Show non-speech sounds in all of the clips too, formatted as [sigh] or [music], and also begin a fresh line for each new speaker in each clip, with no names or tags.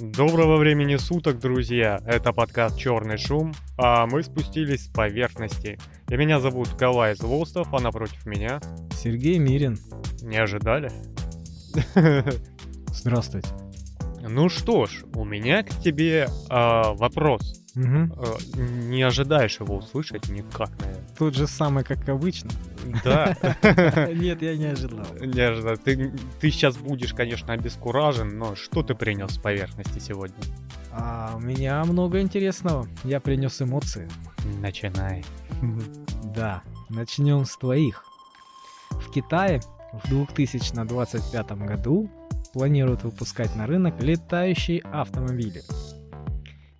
Доброго времени суток, друзья! Это подкаст «Черный шум», а мы спустились с поверхности. И меня зовут Калай Злостов, а напротив меня...
Сергей Мирин.
Не ожидали? [laughs]
Здравствуйте.
Ну что ж, у меня к тебе а, вопрос.
Угу.
А, не ожидаешь его услышать никак, наверное.
Тот же самый, как обычно.
Да. [laughs]
Нет, я не ожидал.
Не ожидал. Ты, ты сейчас будешь, конечно, обескуражен, но что ты принес с поверхности сегодня?
А у меня много интересного. Я принес эмоции.
Начинай. [laughs]
Да, начнем с твоих. В Китае в 2025 году планируют выпускать на рынок летающие автомобили.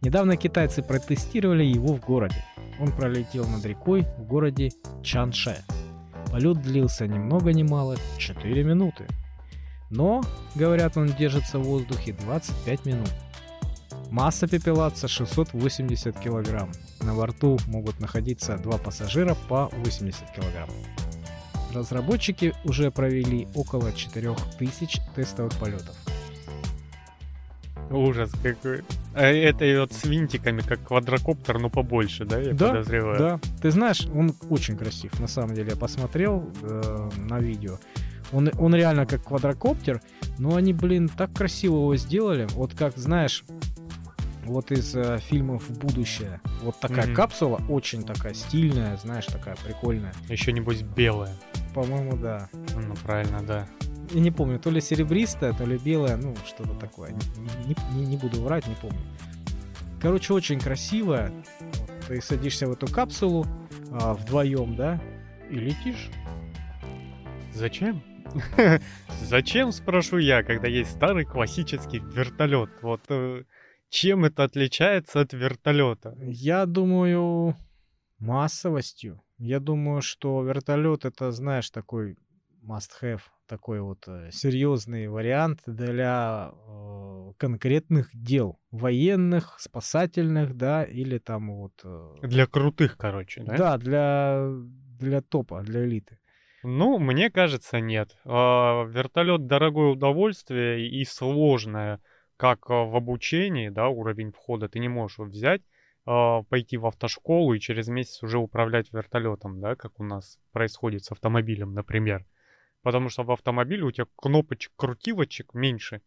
Недавно китайцы протестировали его в городе. Он пролетел над рекой в городе Чанше. Полет длился ни много ни мало 4 минуты. Но, говорят, он держится в воздухе 25 минут. Масса пепелаца 680 килограмм. На борту могут находиться два пассажира по 80 килограмм. Разработчики уже провели около 4000 тестовых полетов.
Ужас какой. А это и вот с винтиками, как квадрокоптер, но побольше, да, я
да,
подозреваю?
Да, ты знаешь, он очень красив, на самом деле. Я посмотрел э, на видео. Он, он реально как квадрокоптер, но они, блин, так красиво его сделали. Вот как, знаешь, вот из э, фильмов «Будущее». Вот такая
Мгм.
капсула, очень такая стильная, знаешь, такая прикольная.
Еще небось белая.
По-моему, да.
Ну, правильно, да.
Я не помню, то ли серебристая, то ли белая, ну, что-то такое. Не, не- не буду врать, не помню. Короче, очень красивая. Ты садишься в эту капсулу а, вдвоем, да, и летишь.
Зачем? [laughs] Зачем, спрошу я, когда есть старый классический вертолет? Вот э, чем это отличается от вертолета?
Я думаю, массовостью. Я думаю, что вертолет это, знаешь, такой must-have, такой вот э, серьезный вариант для э, конкретных дел, военных, спасательных, да, или там вот... э,
Для крутых, короче, да?
Да, для, для топа, для элиты.
Ну, мне кажется, нет. А, Вертолет дорогое удовольствие и сложное, как в обучении, да, уровень входа. Ты не можешь взять, а, пойти в автошколу и через месяц уже управлять вертолетом, да, как у нас происходит с автомобилем, например. Потому что в автомобиле у тебя кнопочек, крутилочек меньше.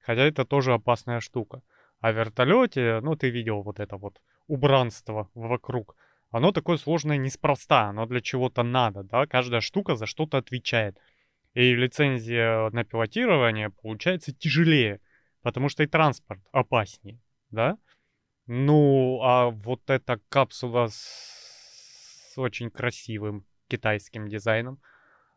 Хотя это тоже опасная штука. А в вертолете, ну, ты видел вот это вот убранство вокруг. Оно такое сложное неспроста, оно для чего-то надо, да, каждая штука за что-то отвечает. И лицензия на пилотирование получается тяжелее, потому что и транспорт опаснее, да. Ну, а вот эта капсула с очень красивым китайским дизайном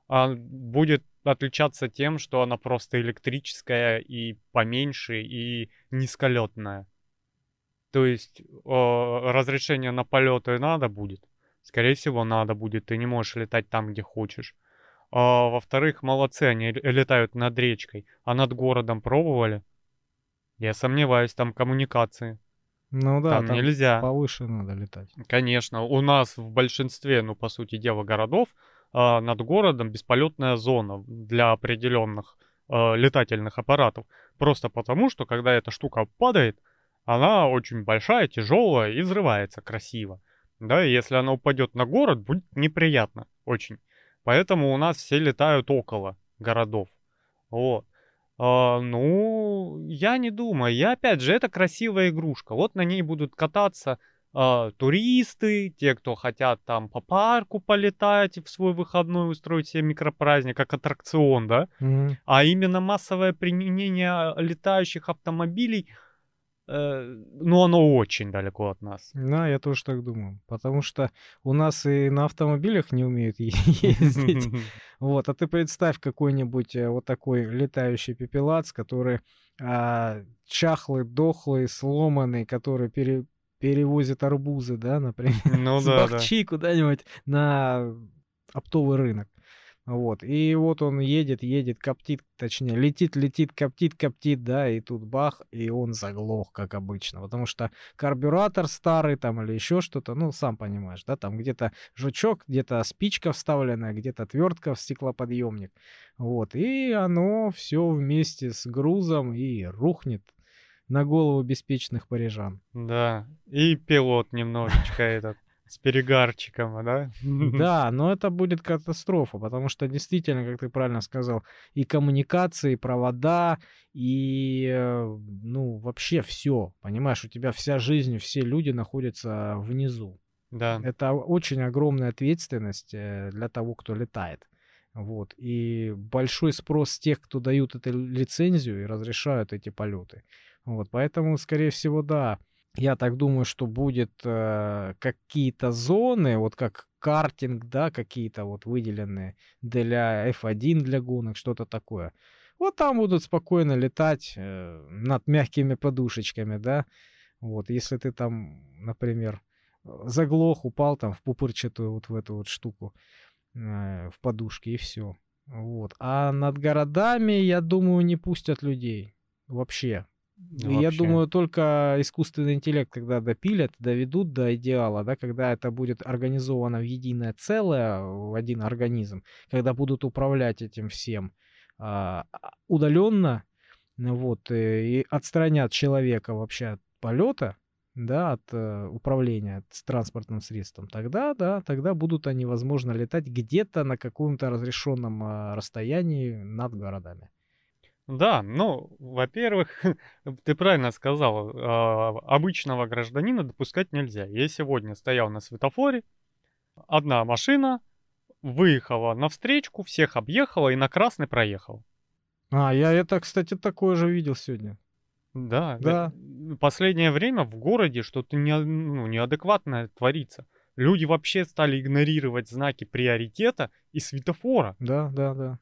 будет отличаться тем, что она просто электрическая и поменьше, и низколетная. То есть э, разрешение на полеты надо будет. Скорее всего, надо будет. Ты не можешь летать там, где хочешь. А, во-вторых, молодцы, они летают над речкой. А над городом пробовали? Я сомневаюсь, там коммуникации.
Ну да,
там,
там
нельзя.
повыше надо летать.
Конечно, у нас в большинстве, ну, по сути дела, городов а, над городом бесполетная зона для определенных а, летательных аппаратов. Просто потому, что когда эта штука падает, она очень большая, тяжелая и взрывается красиво. Да, и если она упадет на город, будет неприятно очень. Поэтому у нас все летают около городов. Вот. А, ну, я не думаю. Я, опять же, это красивая игрушка. Вот на ней будут кататься а, туристы, те, кто хотят там по парку полетать и в свой выходной устроить себе микропраздник, как аттракцион, да?
Мгм.
А именно массовое применение летающих автомобилей, э, ну, оно очень далеко от нас.
Да, я тоже так думаю. Потому что у нас и на автомобилях не умеют [laughs] ездить. [laughs] Вот, а ты представь какой-нибудь э, вот такой летающий пепелац, который а, чахлый, дохлый, сломанный, который пере- перевозит арбузы, да, например,
Ну [laughs]
с
да, да.
бахчи куда-нибудь на оптовый рынок. Вот. И вот он едет, едет, коптит, точнее, летит, летит, коптит, коптит, да, и тут бах, и он заглох, как обычно. Потому что карбюратор старый там или еще что-то, ну, сам понимаешь, да, там где-то жучок, где-то спичка вставленная, где-то отвертка в стеклоподъемник. Вот. И оно все вместе с грузом и рухнет. На голову беспечных парижан.
Да, и пилот немножечко этот с перегарчиком, да?
Да, [laughs] но это будет катастрофа, потому что действительно, как ты правильно сказал, и коммуникации, и провода, и, э, ну, вообще все, понимаешь, у тебя вся жизнь, все люди находятся внизу.
Да.
Это очень огромная ответственность э, для того, кто летает. Вот. И большой спрос тех, кто дают эту лицензию и разрешают эти полеты. Вот. Поэтому, скорее всего, да, я так думаю, что будет э, какие-то зоны, вот как картинг, да, какие-то вот выделенные для F1 для гонок, что-то такое. Вот там будут спокойно летать э, над мягкими подушечками, да. Вот, если ты там, например, заглох, упал там в пупырчатую вот в эту вот штуку, э, в подушке, и все. Вот. А над городами, я думаю, не пустят людей вообще. Вообще. Я думаю, только искусственный интеллект, когда допилят, доведут до идеала, да, когда это будет организовано в единое целое, в один организм, когда будут управлять этим всем а, удаленно, вот, и, и отстранят человека вообще от полета, да, от э, управления с транспортным средством, тогда, да, тогда будут они, возможно, летать где-то на каком-то разрешенном э, расстоянии над городами.
Да, ну, во-первых, [laughs] ты правильно сказал, а, обычного гражданина допускать нельзя. Я сегодня стоял на светофоре, одна машина выехала на встречку, всех объехала и на красный проехал.
А, я это, кстати, такое же видел сегодня.
Да, да. Последнее время в городе что-то не, ну, неадекватное творится. Люди вообще стали игнорировать знаки приоритета и светофора.
Да, да, да.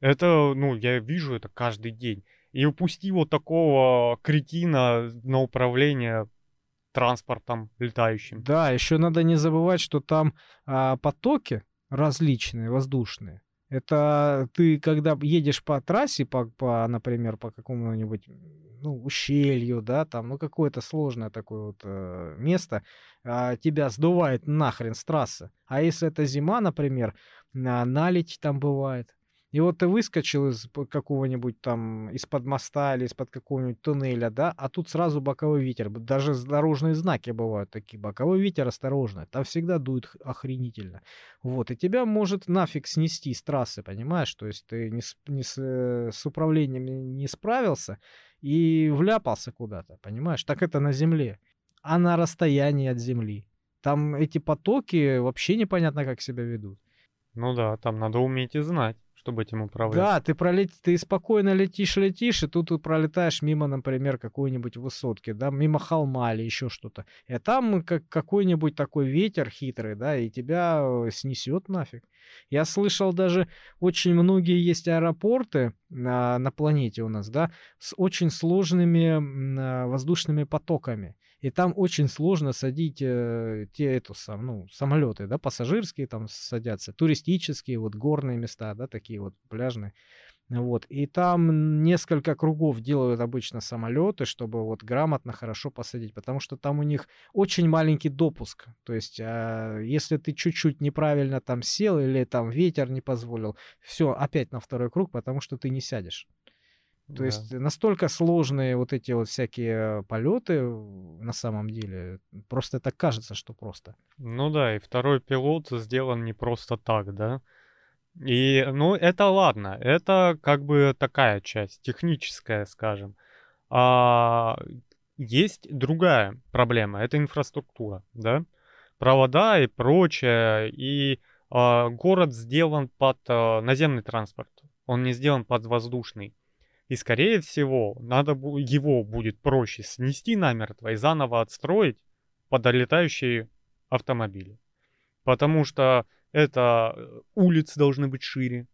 Это, ну, я вижу это каждый день. И упусти вот такого кретина на управление транспортом летающим.
Да, еще надо не забывать, что там а, потоки различные, воздушные. Это ты, когда едешь по трассе, по, по например, по какому-нибудь ну, ущелью, да, там, ну, какое-то сложное такое вот э, место, э, тебя сдувает нахрен с трассы. А если это зима, например, э, налить там бывает, и вот ты выскочил из какого-нибудь там, из-под моста или из-под какого-нибудь туннеля, да, а тут сразу боковой ветер. Даже дорожные знаки бывают такие. Боковой ветер осторожно. Там всегда дует охренительно. Вот, и тебя может нафиг снести с трассы, понимаешь? То есть ты не с, не с, э, с управлением не справился и вляпался куда-то, понимаешь? Так это на земле. А на расстоянии от земли. Там эти потоки вообще непонятно, как себя ведут.
Ну да, там надо уметь и знать чтобы этим управлять.
Да, ты пролет... ты спокойно летишь, летишь, и тут ты пролетаешь мимо, например, какой-нибудь высотки, да, мимо холма или еще что-то. И там как какой-нибудь такой ветер хитрый, да, и тебя э, снесет нафиг. Я слышал даже, очень многие есть аэропорты на, на планете у нас, да, с очень сложными а, воздушными потоками. И там очень сложно садить э, те эту сам, ну, самолеты, да, пассажирские там садятся, туристические, вот горные места, да, такие вот пляжные. Вот. И там несколько кругов делают обычно самолеты, чтобы вот грамотно, хорошо посадить, потому что там у них очень маленький допуск. То есть, э, если ты чуть-чуть неправильно там сел или там ветер не позволил, все, опять на второй круг, потому что ты не сядешь. То да. есть настолько сложные вот эти вот всякие полеты на самом деле. Просто это кажется, что просто.
Ну да, и второй пилот сделан не просто так, да. И, ну, это ладно, это как бы такая часть, техническая, скажем. А есть другая проблема, это инфраструктура, да. Провода и прочее, и а, город сделан под а, наземный транспорт, он не сделан под воздушный. И, скорее всего, надо его будет проще снести намертво и заново отстроить под летающие автомобили. Потому что это э, улицы должны быть шире,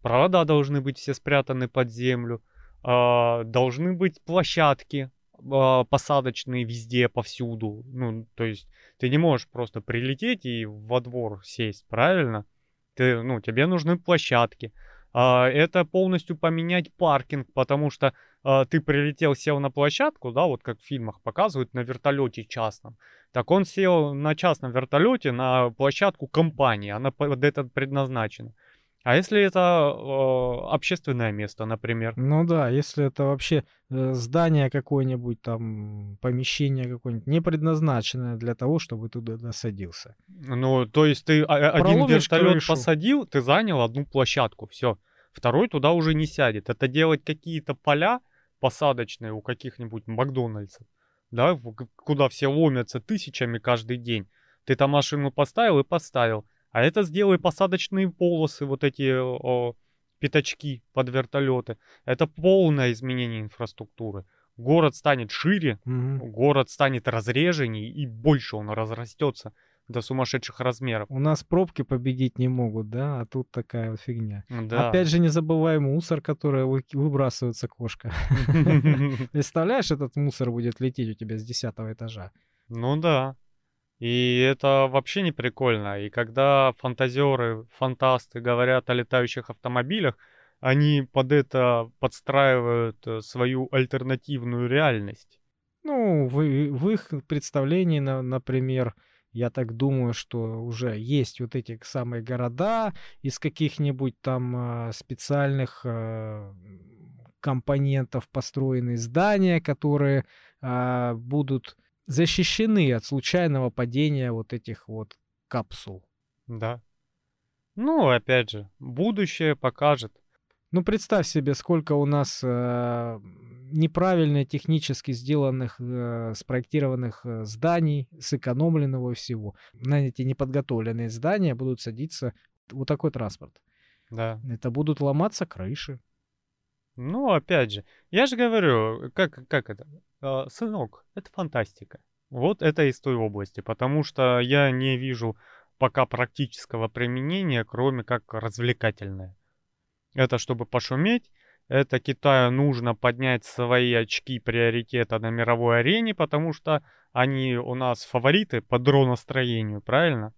провода должны быть все спрятаны под землю, э, должны быть площадки э, посадочные везде, повсюду. Ну, то есть ты не можешь просто прилететь и во двор сесть, правильно? Ты, ну, тебе нужны площадки. А, это полностью поменять паркинг, потому что а, ты прилетел, сел на площадку, да, вот как в фильмах показывают, на вертолете частном. Так он сел на частном вертолете на площадку компании, она под это предназначена. А если это э, общественное место, например?
Ну да, если это вообще э, здание какое-нибудь, там, помещение какое-нибудь, не предназначенное для того, чтобы туда досадился.
Ну, то есть ты а, а, один вертолет
крышу.
посадил, ты занял одну площадку, все. Второй туда уже не сядет. Это делать какие-то поля посадочные у каких-нибудь Макдональдсов, да, куда все ломятся тысячами каждый день. Ты там машину поставил и поставил. А это сделай посадочные полосы, вот эти о, пятачки под вертолеты. Это полное изменение инфраструктуры. Город станет шире,
Мгм.
город станет разреженней, и больше он разрастется до сумасшедших размеров.
У нас пробки победить не могут, да, а тут такая вот фигня.
Да.
Опять же, не забывай мусор, который вы- выбрасывается кошка. [laughs] Представляешь, этот мусор будет лететь у тебя с десятого этажа.
Ну да. И это вообще не прикольно. И когда фантазеры, фантасты говорят о летающих автомобилях, они под это подстраивают э, свою альтернативную реальность.
Ну, в, в их представлении, на- например, я так думаю, что уже есть вот эти самые города из каких-нибудь там а, специальных а, компонентов построенные здания, которые а, будут защищены от случайного падения вот этих вот капсул.
Да. Ну, опять же, будущее покажет.
Ну, представь себе, сколько у нас э, неправильно технически сделанных, э, спроектированных э, зданий, сэкономленного всего. На эти неподготовленные здания будут садиться вот такой транспорт.
Да.
Это будут ломаться крыши.
Ну, опять же, я же говорю, как, как это? А, сынок, это фантастика. Вот это из той области, потому что я не вижу пока практического применения, кроме как развлекательное. Это чтобы пошуметь, это Китаю нужно поднять свои очки приоритета на мировой арене, потому что они у нас фавориты по дроностроению, правильно?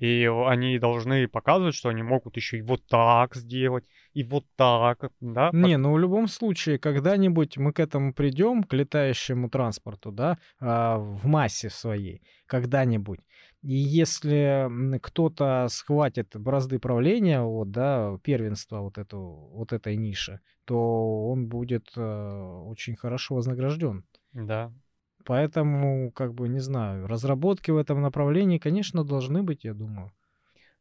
И они должны показывать, что они могут еще и вот так сделать, и вот так, да?
Не, ну в любом случае, когда-нибудь мы к этому придем, к летающему транспорту, да, а, в массе своей, когда-нибудь. И если кто-то схватит бразды правления, вот, да, первенства вот, эту, вот этой ниши, то он будет э, очень хорошо вознагражден.
Да.
Поэтому, как бы, не знаю, разработки в этом направлении, конечно, должны быть, я думаю.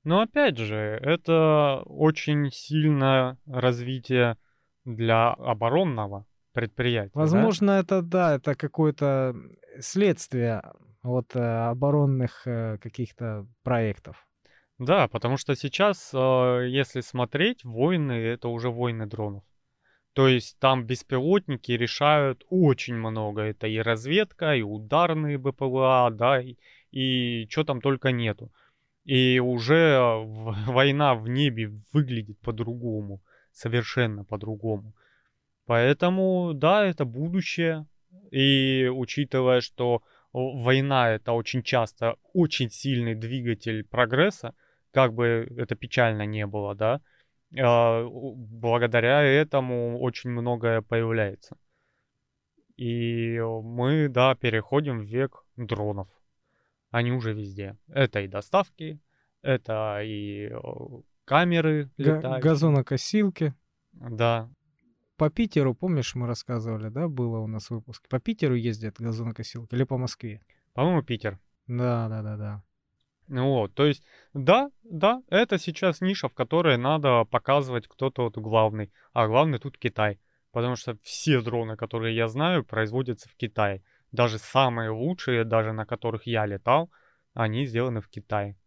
Но опять же, это очень сильное развитие для оборонного предприятия. да?
Возможно, это да, это какое-то следствие от э, оборонных э, каких-то проектов.
Да, потому что сейчас, э, если смотреть, войны это уже войны дронов. То есть там беспилотники решают очень много. Это и разведка, и ударные БПЛА, да, и, и что там только нету. И уже [laughs] война в небе выглядит по-другому, совершенно по-другому. Поэтому, да, это будущее. И учитывая, что война это очень часто очень сильный двигатель прогресса, как бы это печально не было, да, благодаря этому очень многое появляется. И мы, да, переходим в век дронов. Они уже везде. Это и доставки, это и о, камеры
Га-
летающие.
газонокосилки.
Да,
По Питеру, помнишь, мы рассказывали, да, было у нас выпуск. По Питеру ездят газонокосилки или по Москве?
по-моему, Питер.
Да, да, да, да.
Вот, то есть, да, да, это сейчас ниша, в которой надо показывать, кто-то вот главный. А главный тут Китай. Потому что все дроны, которые я знаю, производятся в Китае. Даже самые лучшие, даже на которых я летал, они сделаны в Китае.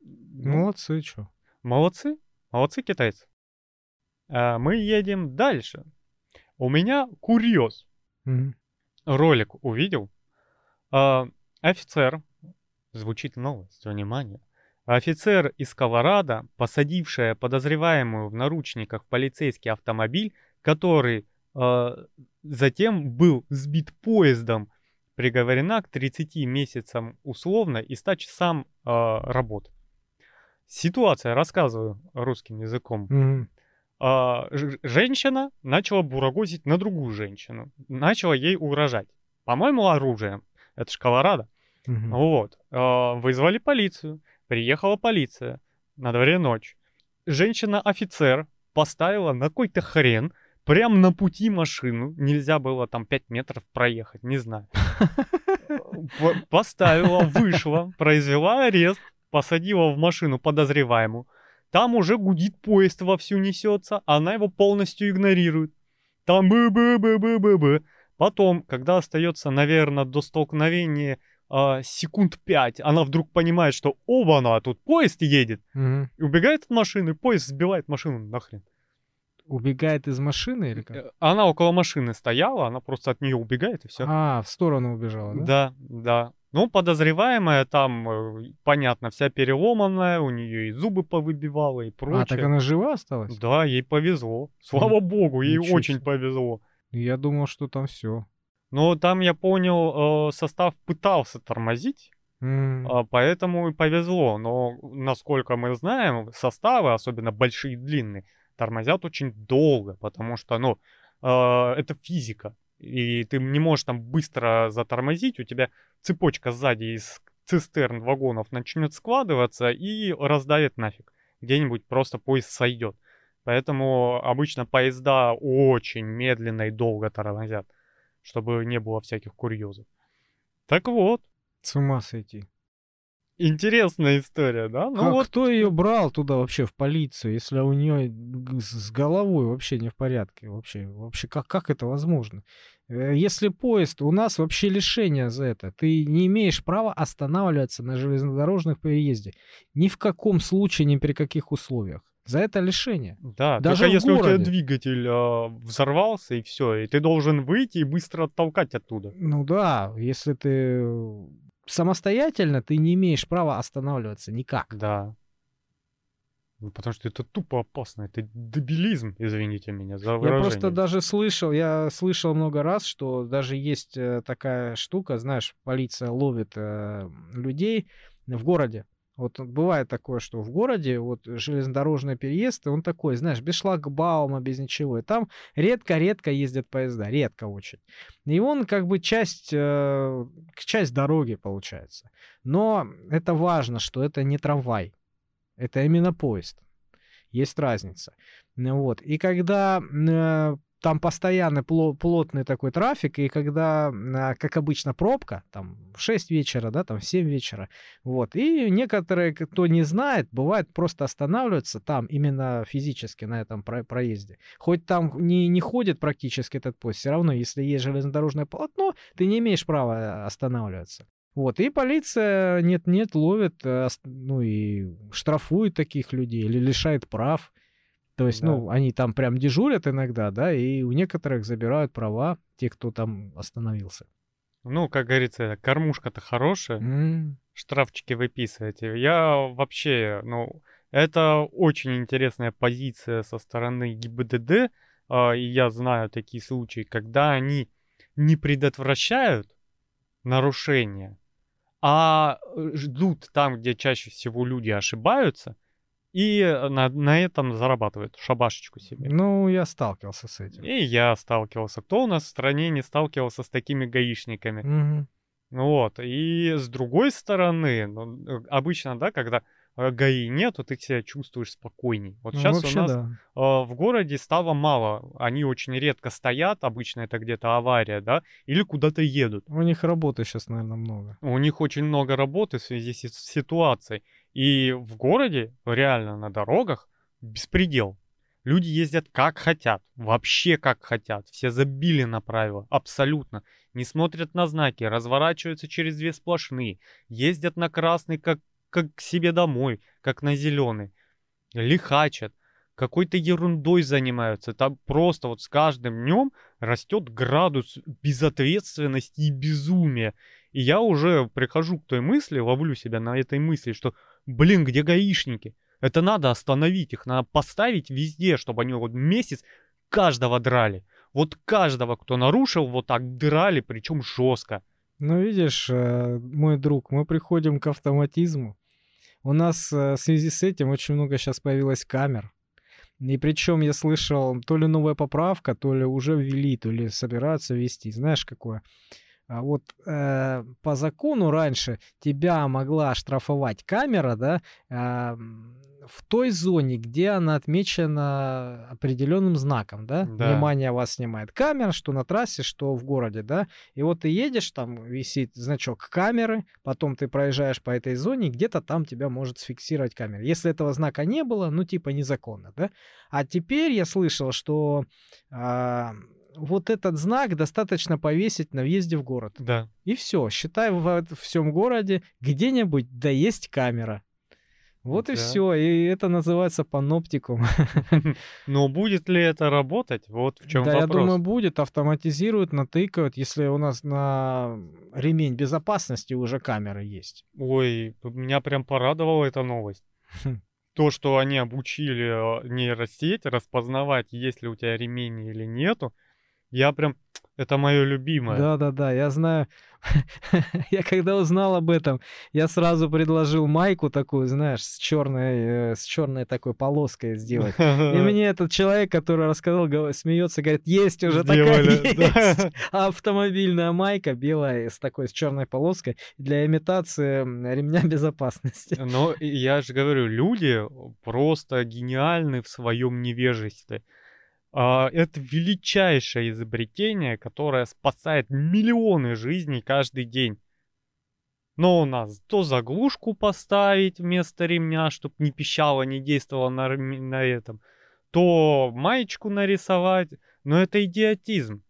Ну,
Молодцы, чё.
молодцы, молодцы китайцы. А мы едем дальше. У меня курьез.
Мгм.
ролик увидел. А, офицер, звучит новость, внимание. Офицер из Колорадо, посадившая подозреваемую в наручниках полицейский автомобиль, который а, затем был сбит поездом, приговорена к 30 месяцам условно и 100 часам а, работы. Ситуация, рассказываю русским языком.
Мгм.
А, женщина начала бурагозить на другую женщину, начала ей угрожать. По-моему, оружием. Это ж Колорадо.
Мгм.
Вот. А, Вызвали полицию. Приехала полиция. На дворе ночь. женщина-офицер поставила на какой-то хрен прям на пути машину. Нельзя было там 5 метров проехать, не знаю. [laughs] Поставила, вышла, произвела арест, посадила в машину подозреваемую. Там уже гудит поезд вовсю несется, она его полностью игнорирует. Там бы бы бы бы бы бы Потом, когда остается, наверное, до столкновения а, секунд 5, она вдруг понимает, что оба-на, тут поезд едет,
Мгм.
и убегает от машины, поезд сбивает машину нахрен.
Убегает из машины или как?
Э, Она около машины стояла, она просто от нее убегает и все.
А, в сторону убежала, да?
Да, да. Ну, подозреваемая там, э, понятно, вся переломанная, у нее и зубы повыбивала и прочее.
А, так она жива осталась?
Да, ей повезло. Слава богу, ей
Ничего
очень
себе.
повезло.
Я думал, что там все.
Но там, я понял, э, состав пытался тормозить, а, поэтому и повезло. Но, насколько мы знаем, составы, особенно большие и длинные, тормозят очень долго, потому что, ну, э, это физика. И ты не можешь там быстро затормозить, у тебя цепочка сзади из цистерн вагонов начнет складываться и раздавит нафиг. Где-нибудь просто поезд сойдет. Поэтому обычно поезда очень медленно и долго тормозят, чтобы не было всяких курьезов. Так вот,
С ума сойти.
интересная история, да? Ну
Как-
вот,
Кто ее брал туда вообще в полицию, если у нее с головой вообще не в порядке? Вообще, вообще как, как это возможно? Э, Если поезд, у нас вообще лишение за это. Ты не имеешь права останавливаться на железнодорожных переезде. Ни в каком случае, ни при каких условиях. За это лишение.
да,
даже
только если у тебя
городе.
двигатель а, взорвался и все, и ты должен выйти и быстро оттолкать оттуда.
Ну да, если ты самостоятельно, ты не имеешь права останавливаться никак.
Да. Ну, потому что это тупо опасно, это дебилизм, извините меня за
Я
выражение.
просто даже слышал, я слышал много раз, что даже есть э, такая штука, знаешь, полиция ловит э, людей в городе. Вот бывает такое, что в городе вот железнодорожный переезд, он такой, знаешь, без шлагбаума, без ничего. И там редко-редко ездят поезда, редко очень. И он как бы часть, э, часть дороги получается. Но это важно, что это не трамвай, это именно поезд. Есть разница. Вот. И когда э, там постоянно пло- плотный такой трафик, и когда, э, как обычно, пробка, там в 6 вечера, да, там в 7 вечера, вот, и некоторые, кто не знает, бывает просто останавливаются там именно физически на этом про- проезде. Хоть там не, не ходит практически этот поезд, все равно, если есть железнодорожное полотно, ты не имеешь права э, останавливаться. Вот, и полиция нет-нет ловит, э, ну и штрафует таких людей или лишает прав. То есть,
Да.
ну, они там прям дежурят иногда, да, и у некоторых забирают права, те, кто там остановился.
Ну, как говорится, кормушка-то хорошая,
М,
штрафчики выписываете. Я вообще, ну, это очень интересная позиция со стороны ГИБДД, а, и я знаю такие случаи, когда они не предотвращают нарушения, а э, ждут там, где чаще всего люди ошибаются, и на, на этом зарабатывают шабашечку себе.
Ну, я сталкивался с этим.
И я сталкивался. Кто у нас в стране не сталкивался с такими гаишниками? Ну Вот. И с другой стороны, ну, э, обычно, да, когда э, ГАИ нету, ты себя чувствуешь спокойней. Вот
Ну,
сейчас у нас
да.
э, в городе стало мало. Они очень редко стоят, обычно это где-то авария, да, или куда-то едут.
У них работы сейчас, наверное, много.
У них очень много работы в связи с ситуацией. И в городе, реально на дорогах, беспредел. Люди ездят как хотят, вообще как хотят. Все забили на правила, абсолютно. Не смотрят на знаки, разворачиваются через две сплошные. Ездят на красный, как, как к себе домой, как на зеленый. Лихачат, какой-то ерундой занимаются. Там просто вот с каждым днем растет градус безответственности и безумия. И я уже прихожу к той мысли, ловлю себя на этой мысли, что, блин, где гаишники? Это надо остановить их, надо поставить везде, чтобы они вот месяц каждого драли. Вот каждого, кто нарушил, вот так драли, причем жестко.
Ну, видишь, э, мой друг, мы приходим к автоматизму. У нас э, в связи с этим очень много сейчас появилось камер. И причем я слышал, то ли новая поправка, то ли уже ввели, то ли собираются ввести. Знаешь, какое? А вот э, по закону раньше тебя могла штрафовать камера, да, м, в той зоне, где она отмечена определенным знаком, да?
Да.
Внимание вас снимает камера, что на трассе, что в городе, да? И вот ты едешь, там висит значок камеры, потом ты проезжаешь по этой зоне, где-то там тебя может сфиксировать камера. Если этого знака не было, ну типа незаконно, да? А теперь я слышал, что а, вот этот знак достаточно повесить на въезде в город.
Да.
И все, считай, в всем городе где-нибудь да есть камера. Вот и
Да.
все, и это называется паноптикум. [laughs]
Но будет ли это работать? Вот в чем
да, я
вопрос.
думаю, будет, автоматизируют, натыкают, если у нас на ремень безопасности уже камеры есть.
Ой, меня прям порадовала эта новость.
Хм.
То, что они обучили э, нейросеть распознавать, есть ли у тебя ремень или нету, я прям... Это мое любимое.
Да-да-да, я знаю. [laughs] я когда узнал об этом, я сразу предложил майку такую, знаешь, с черной, э, с черной такой полоской сделать. И [laughs] мне этот человек, который рассказал, смеется, говорит, есть уже
Сделали,
такая [laughs]
да.
есть. Автомобильная майка белая с такой с черной полоской для имитации ремня безопасности.
Но я же говорю, люди просто гениальны в своем невежестве. А, Это величайшее изобретение, которое спасает миллионы жизней каждый день. Но у нас то заглушку поставить вместо ремня, чтобы не пищало, не действовало на, на этом, то маечку нарисовать. Но это идиотизм.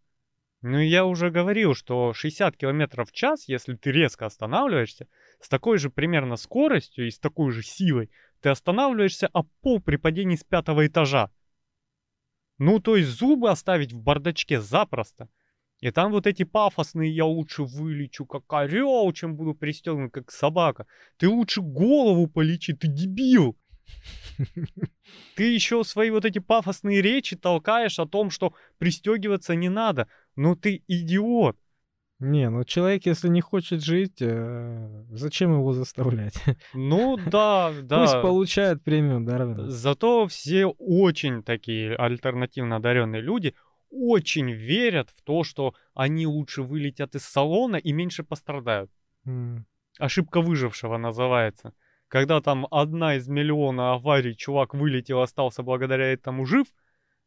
Ну, я уже говорил, что 60 км в час, если ты резко останавливаешься, с такой же примерно скоростью и с такой же силой, ты останавливаешься об пол при падении с пятого этажа. Ну, то есть зубы оставить в бардачке запросто. И там вот эти пафосные «я лучше вылечу как орел, чем буду пристегнут как собака». Ты лучше голову полечи, ты дебил. [laughs] Ты еще свои вот эти пафосные речи толкаешь о том, что пристегиваться не надо. Ну ты идиот.
Не, ну человек, если не хочет жить, э, зачем его заставлять?
Ну да, [laughs] да.
Пусть получает премию Дарвина.
Зато все очень такие альтернативно одаренные люди очень верят в то, что они лучше вылетят из салона и меньше пострадают.
М.
Ошибка выжившего называется. Когда там одна из миллиона аварий, чувак вылетел, остался благодаря этому жив,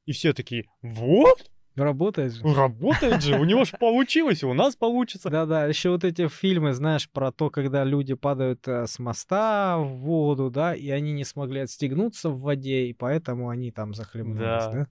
и все такие, вот,
Работает же.
работает же, у него же получилось, у нас получится.
Да-да, еще вот эти фильмы, знаешь, про то, когда люди падают э, с моста в воду, да, и они не смогли отстегнуться в воде, и поэтому они там захлебнулись,
Да.
да?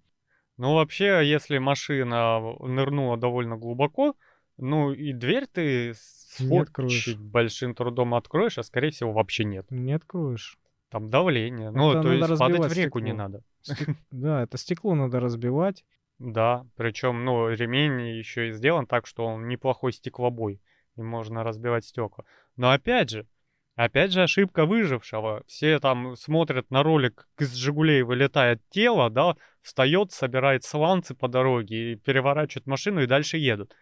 Ну, вообще, если машина нырнула довольно глубоко, ну и дверь ты с
Не
большим трудом откроешь, а скорее всего вообще нет.
Не откроешь.
Там давление. Ну,
Это
то
надо
есть падать в реку не
стекло.
надо.
Стек- [laughs] Да, это стекло надо разбивать.
Да, причем, ну, ремень еще и сделан так, что он неплохой стеклобой, и можно разбивать стекла. Но опять же, опять же ошибка выжившего. Все там смотрят на ролик, из Жигулей вылетает тело, да, встает, собирает сланцы по дороге и переворачивает машину и дальше едут.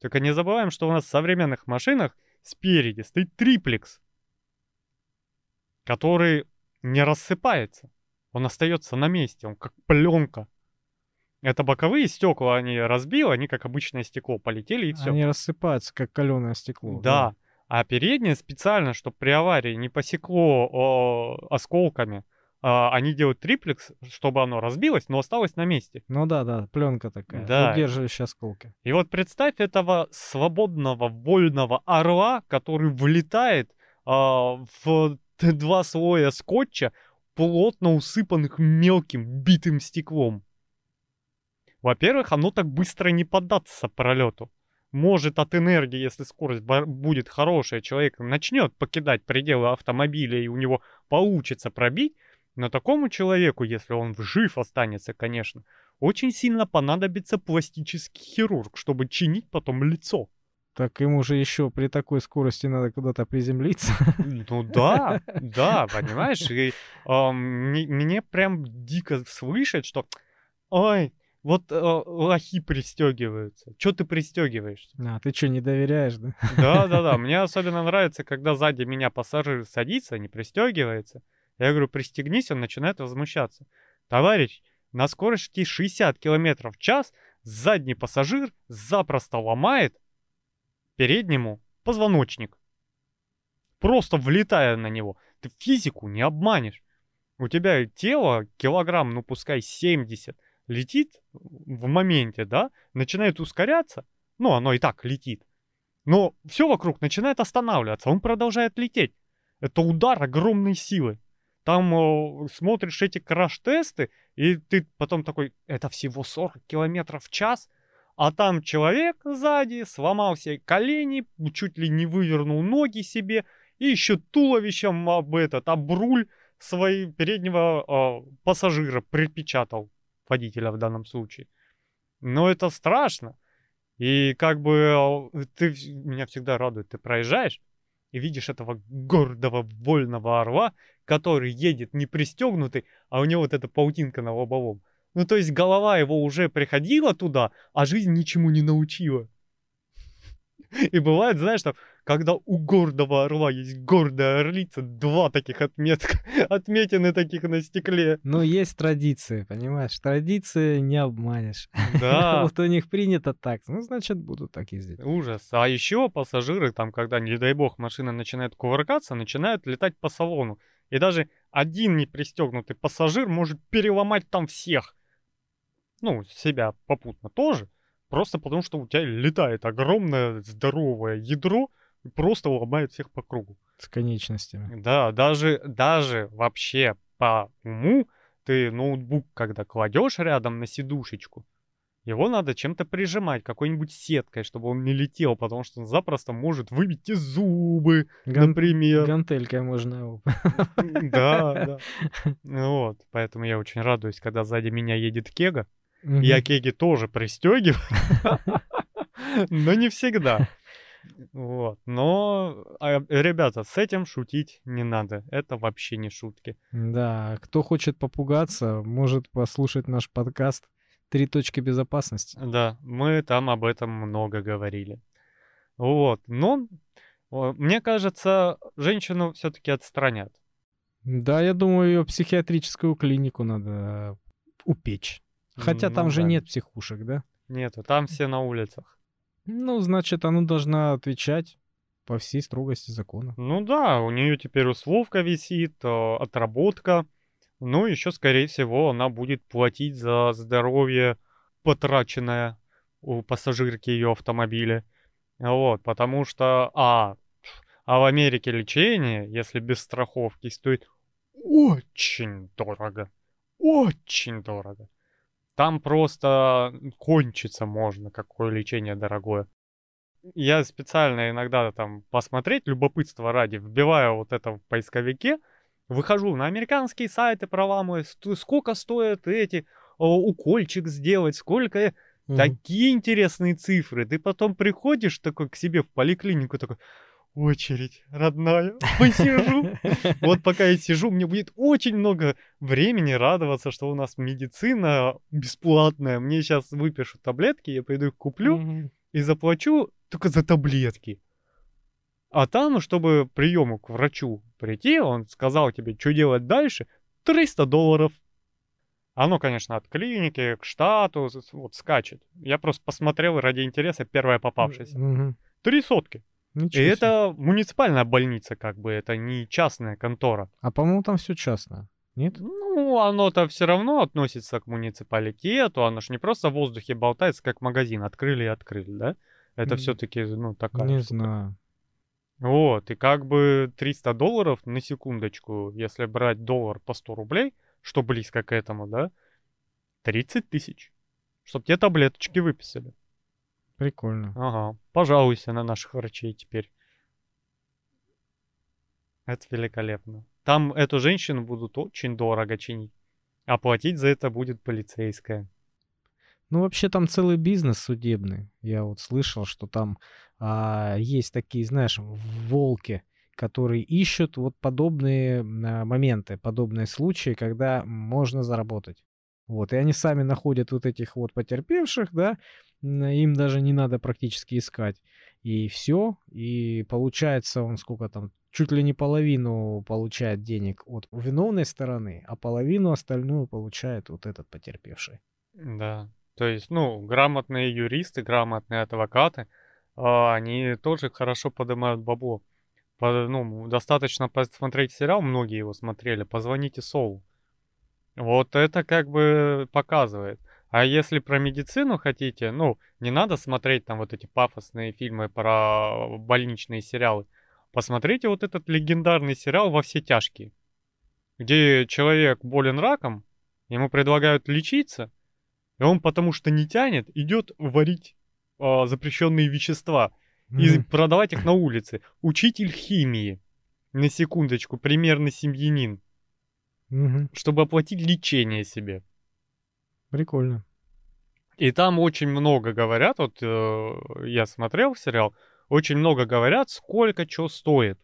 Только не забываем, что у нас в современных машинах спереди стоит триплекс, который не рассыпается. Он остается на месте, он как пленка. Это боковые стекла, они разбило, они как обычное стекло полетели и все.
Они рассыпаются, как каленое стекло.
Да. А переднее специально, чтобы при аварии не посекло о, осколками, а, они делают триплекс, чтобы оно разбилось, но осталось на месте.
Ну да, да, пленка такая,
Да.
удерживающая осколки.
И вот представь этого свободного, вольного орла, который влетает а, в два слоя скотча, плотно усыпанных мелким битым стеклом. Во-первых, оно так быстро не поддастся пролету. Может от энергии, если скорость будет хорошая, человек начнет покидать пределы автомобиля и у него получится пробить, но такому человеку, если он жив останется, конечно, очень сильно понадобится пластический хирург, чтобы чинить потом лицо.
Так ему же еще при такой скорости надо куда-то приземлиться.
Ну да, [laughs] да, понимаешь? И а, мне, мне прям дико слышать, что ой, вот а, лохи пристегиваются. Че ты пристегиваешься?
А, ты что, не доверяешь, да?
Да, да, да. Мне особенно нравится, когда сзади меня пассажир садится, не пристегивается. Я говорю, пристегнись, он начинает возмущаться. Товарищ, на скорости 60 км в час задний пассажир запросто ломает переднему позвоночник. Просто влетая на него. Ты физику не обманешь. У тебя тело килограмм, ну пускай 70, летит в моменте, да, начинает ускоряться, ну оно и так летит, но все вокруг начинает останавливаться, он продолжает лететь. Это удар огромной силы. Там о, смотришь эти краш-тесты, и ты потом такой, это всего 40 километров в час, а там человек сзади сломал себе колени, чуть ли не вывернул ноги себе, и еще туловищем об этот, об руль своей переднего э, пассажира припечатал, водителя в данном случае. Но это страшно. И как бы ты меня всегда радует, ты проезжаешь и видишь этого гордого вольного орла, который едет не пристегнутый, а у него вот эта паутинка на лобовом. Ну, то есть голова его уже приходила туда, а жизнь ничему не научила. [laughs] И бывает, знаешь, там, когда у гордого орла есть гордая орлица, два таких отметка, [laughs] отметины таких на стекле.
Ну, есть традиции, понимаешь? Традиции не обманешь.
Да. [laughs]
Вот у них принято так, ну, значит, будут так ездить.
Ужас. А еще пассажиры, там, когда, не дай бог, машина начинает кувыркаться, начинают летать по салону. И даже один непристегнутый пассажир может переломать там всех. Ну, себя попутно тоже. Просто потому, что у тебя летает огромное здоровое ядро просто ломает всех по кругу.
С конечностями.
Да, даже, даже вообще по уму ты ноутбук, когда кладешь рядом на сидушечку, его надо чем-то прижимать, какой-нибудь сеткой, чтобы он не летел, потому что он запросто может выбить из зубы, Ган... например.
Гантелькой можно. [laughs]
Да, да. Вот, поэтому я очень радуюсь, когда сзади меня едет кега. Я кеги тоже пристегиваю, [laughs] но не всегда. Вот. Но, а, ребята, с этим шутить не надо. Это вообще не шутки.
Да, кто хочет попугаться, может послушать наш подкаст «Три точки безопасности».
Да, мы там об этом много говорили. Вот. Но, мне кажется, женщину все-таки отстранят.
Да, я думаю, ее психиатрическую клинику надо упечь. Хотя ну, там же да. нет психушек, да?
Нету, там все на улицах.
Ну, значит, она должна отвечать по всей строгости закона.
Ну да, у нее теперь условка висит, э, отработка. Ну, еще, скорее всего, она будет платить за здоровье, потраченное у пассажирки ее автомобиля. Вот, потому что, а, а в Америке лечение, если без страховки, стоит очень дорого. Очень дорого. Там просто кончиться можно, какое лечение дорогое. Я специально иногда там посмотреть, любопытство ради, вбиваю вот это в поисковике, выхожу на американские сайты, проламываю, сколько стоят эти укольчик сделать, сколько... Mm-hmm. Такие интересные цифры. Ты потом приходишь такой к себе в поликлинику, такой, очередь, родная, [laughs] посижу. Вот пока я сижу, мне будет очень много времени радоваться, что у нас медицина бесплатная. Мне сейчас выпишут таблетки, я пойду их куплю и заплачу только за таблетки. А там, чтобы приему к врачу прийти, он сказал тебе, что делать дальше, 300 долларов. Оно, конечно, от клиники к штату вот скачет. Я просто посмотрел ради интереса первое попавшееся. Три сотки. Ничего и себе. это муниципальная больница, как бы, это не частная контора.
А по-моему, там все частное. Нет?
Ну, оно-то все равно относится к муниципалитету, оно ж не просто в воздухе болтается, как магазин, открыли и открыли, да? Это mm. все-таки, ну, такая.
Не штука. знаю.
Вот, и как бы 300 долларов на секундочку, если брать доллар по 100 рублей, что близко к этому, да, 30 тысяч, чтобы тебе таблеточки выписали.
Прикольно.
Ага. Пожалуйся на наших врачей теперь. Это великолепно. Там эту женщину будут очень дорого чинить. А платить за это будет полицейская.
Ну, вообще там целый бизнес судебный. Я вот слышал, что там а, есть такие, знаешь, волки, которые ищут вот подобные а, моменты, подобные случаи, когда можно заработать. Вот, и они сами находят вот этих вот потерпевших, да, им даже не надо практически искать. И все, и получается он сколько там, чуть ли не половину получает денег от виновной стороны, а половину остальную получает вот этот потерпевший.
Да, то есть, ну, грамотные юристы, грамотные адвокаты, а, они тоже хорошо поднимают бабло. Ну, достаточно посмотреть сериал, многие его смотрели, «Позвоните Солу». Вот это как бы показывает. А если про медицину хотите, ну, не надо смотреть там вот эти пафосные фильмы про больничные сериалы. Посмотрите вот этот легендарный сериал «Во все тяжкие», где человек болен раком, ему предлагают лечиться, и он, потому что не тянет, идет варить э, запрещенные вещества и продавать их на улице. Учитель химии, на секундочку, примерный семьянин,
Мгм.
чтобы оплатить лечение себе.
Прикольно.
И там очень много говорят, вот э, я смотрел сериал, очень много говорят, сколько что стоит.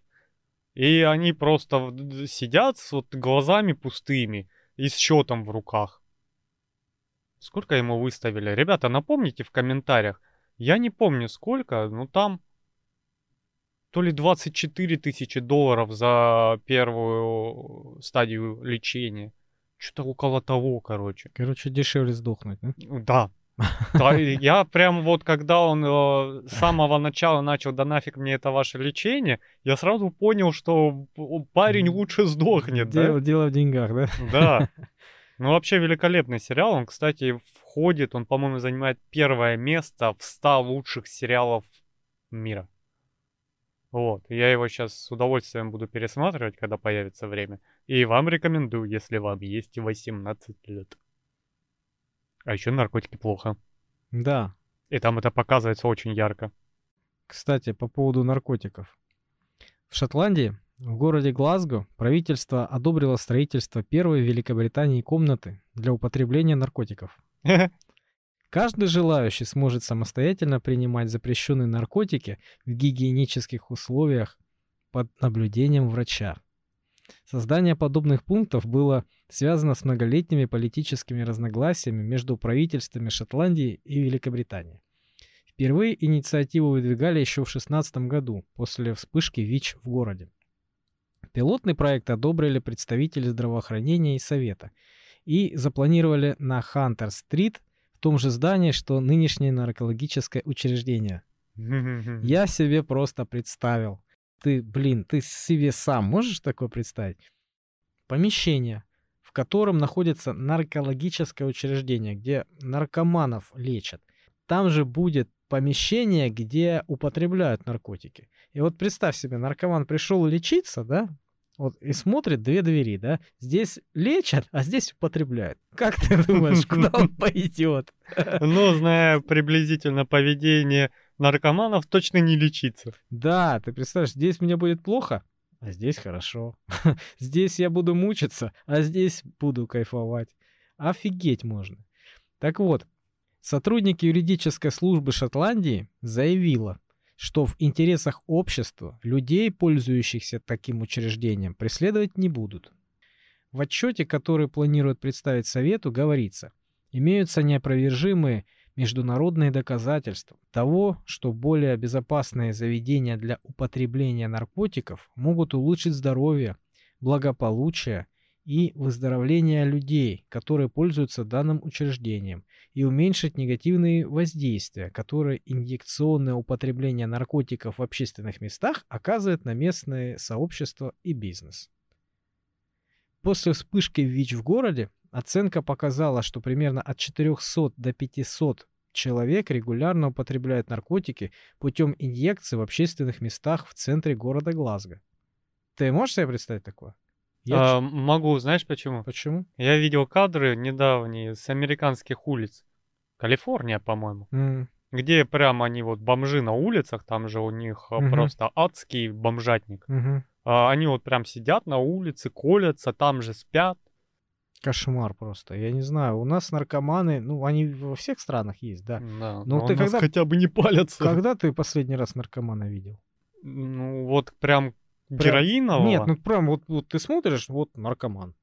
И они просто сидят с вот глазами пустыми и с счетом в руках. Сколько ему выставили? Ребята, напомните в комментариях. Я не помню сколько, но там то ли 24 тысячи долларов за первую стадию лечения. Что-то около того, короче.
Короче, дешевле сдохнуть, да?
Да. Да, Я прям вот, когда он э, с самого начала начал, да нафиг мне это ваше лечение, я сразу понял, что парень лучше сдохнет, да?
Дело, дело в деньгах, да?
Да. Ну, вообще великолепный сериал. Он, кстати, входит, он, по-моему, занимает первое место в 100 лучших сериалов мира. Вот. Я его сейчас с удовольствием буду пересматривать, когда появится время. И вам рекомендую, если вам есть 18 лет. А еще наркотики плохо.
Да.
И там это показывается очень ярко.
Кстати, по поводу наркотиков. В Шотландии, в городе Глазго, правительство одобрило строительство первой в Великобритании комнаты для употребления наркотиков. [laughs] Каждый желающий сможет самостоятельно принимать запрещенные наркотики в гигиенических условиях под наблюдением врача. Создание подобных пунктов было связано с многолетними политическими разногласиями между правительствами Шотландии и Великобритании. Впервые инициативу выдвигали еще в 2016 году, после вспышки ВИЧ в городе. Пилотный проект одобрили представители здравоохранения и совета и запланировали на Хантер-стрит том же здании, что нынешнее наркологическое учреждение. Я себе просто представил. Ты, блин, ты себе сам можешь такое представить? Помещение, в котором находится наркологическое учреждение, где наркоманов лечат. Там же будет помещение, где употребляют наркотики. И вот представь себе, наркоман пришел лечиться, да? Вот и смотрит две двери, да? Здесь лечат, а здесь употребляют. Как ты думаешь, [laughs] куда он пойдет?
Ну, зная [laughs] приблизительно поведение наркоманов, точно не лечиться.
Да, ты представляешь, здесь мне будет плохо, а здесь хорошо. [laughs] Здесь я буду мучиться, а здесь буду кайфовать. Офигеть можно. Так вот, сотрудники юридической службы Шотландии заявила, что в интересах общества людей, пользующихся таким учреждением, преследовать не будут. В отчете, который планируют представить Совету, говорится, имеются неопровержимые международные доказательства того, что более безопасные заведения для употребления наркотиков могут улучшить здоровье, благополучие и выздоровление людей, которые пользуются данным учреждением, и уменьшить негативные воздействия, которые инъекционное употребление наркотиков в общественных местах оказывает на местное сообщество и бизнес. После вспышки ВИЧ в городе оценка показала, что примерно от 400 до 500 человек регулярно употребляют наркотики путем инъекций в общественных местах в центре города Глазго. Ты можешь себе представить такое? Я
А, могу, знаешь почему?
Почему?
Я видел кадры недавние с американских улиц. Калифорния, по-моему.
М,
Где прямо они вот бомжи на улицах, там же у них
Мгм.
просто адский бомжатник.
мгм.
А, Они вот прям сидят на улице, колятся, там же спят.
Кошмар просто. Я не знаю, у нас наркоманы, ну, они во всех странах есть, да.
Да,
Ну,
но
ты
у нас
когда-
хотя бы не палятся.
Когда ты последний раз наркомана видел?
Ну, вот прям
Прям-
героинового?
Нет, ну прям вот, вот ты смотришь, вот наркоман.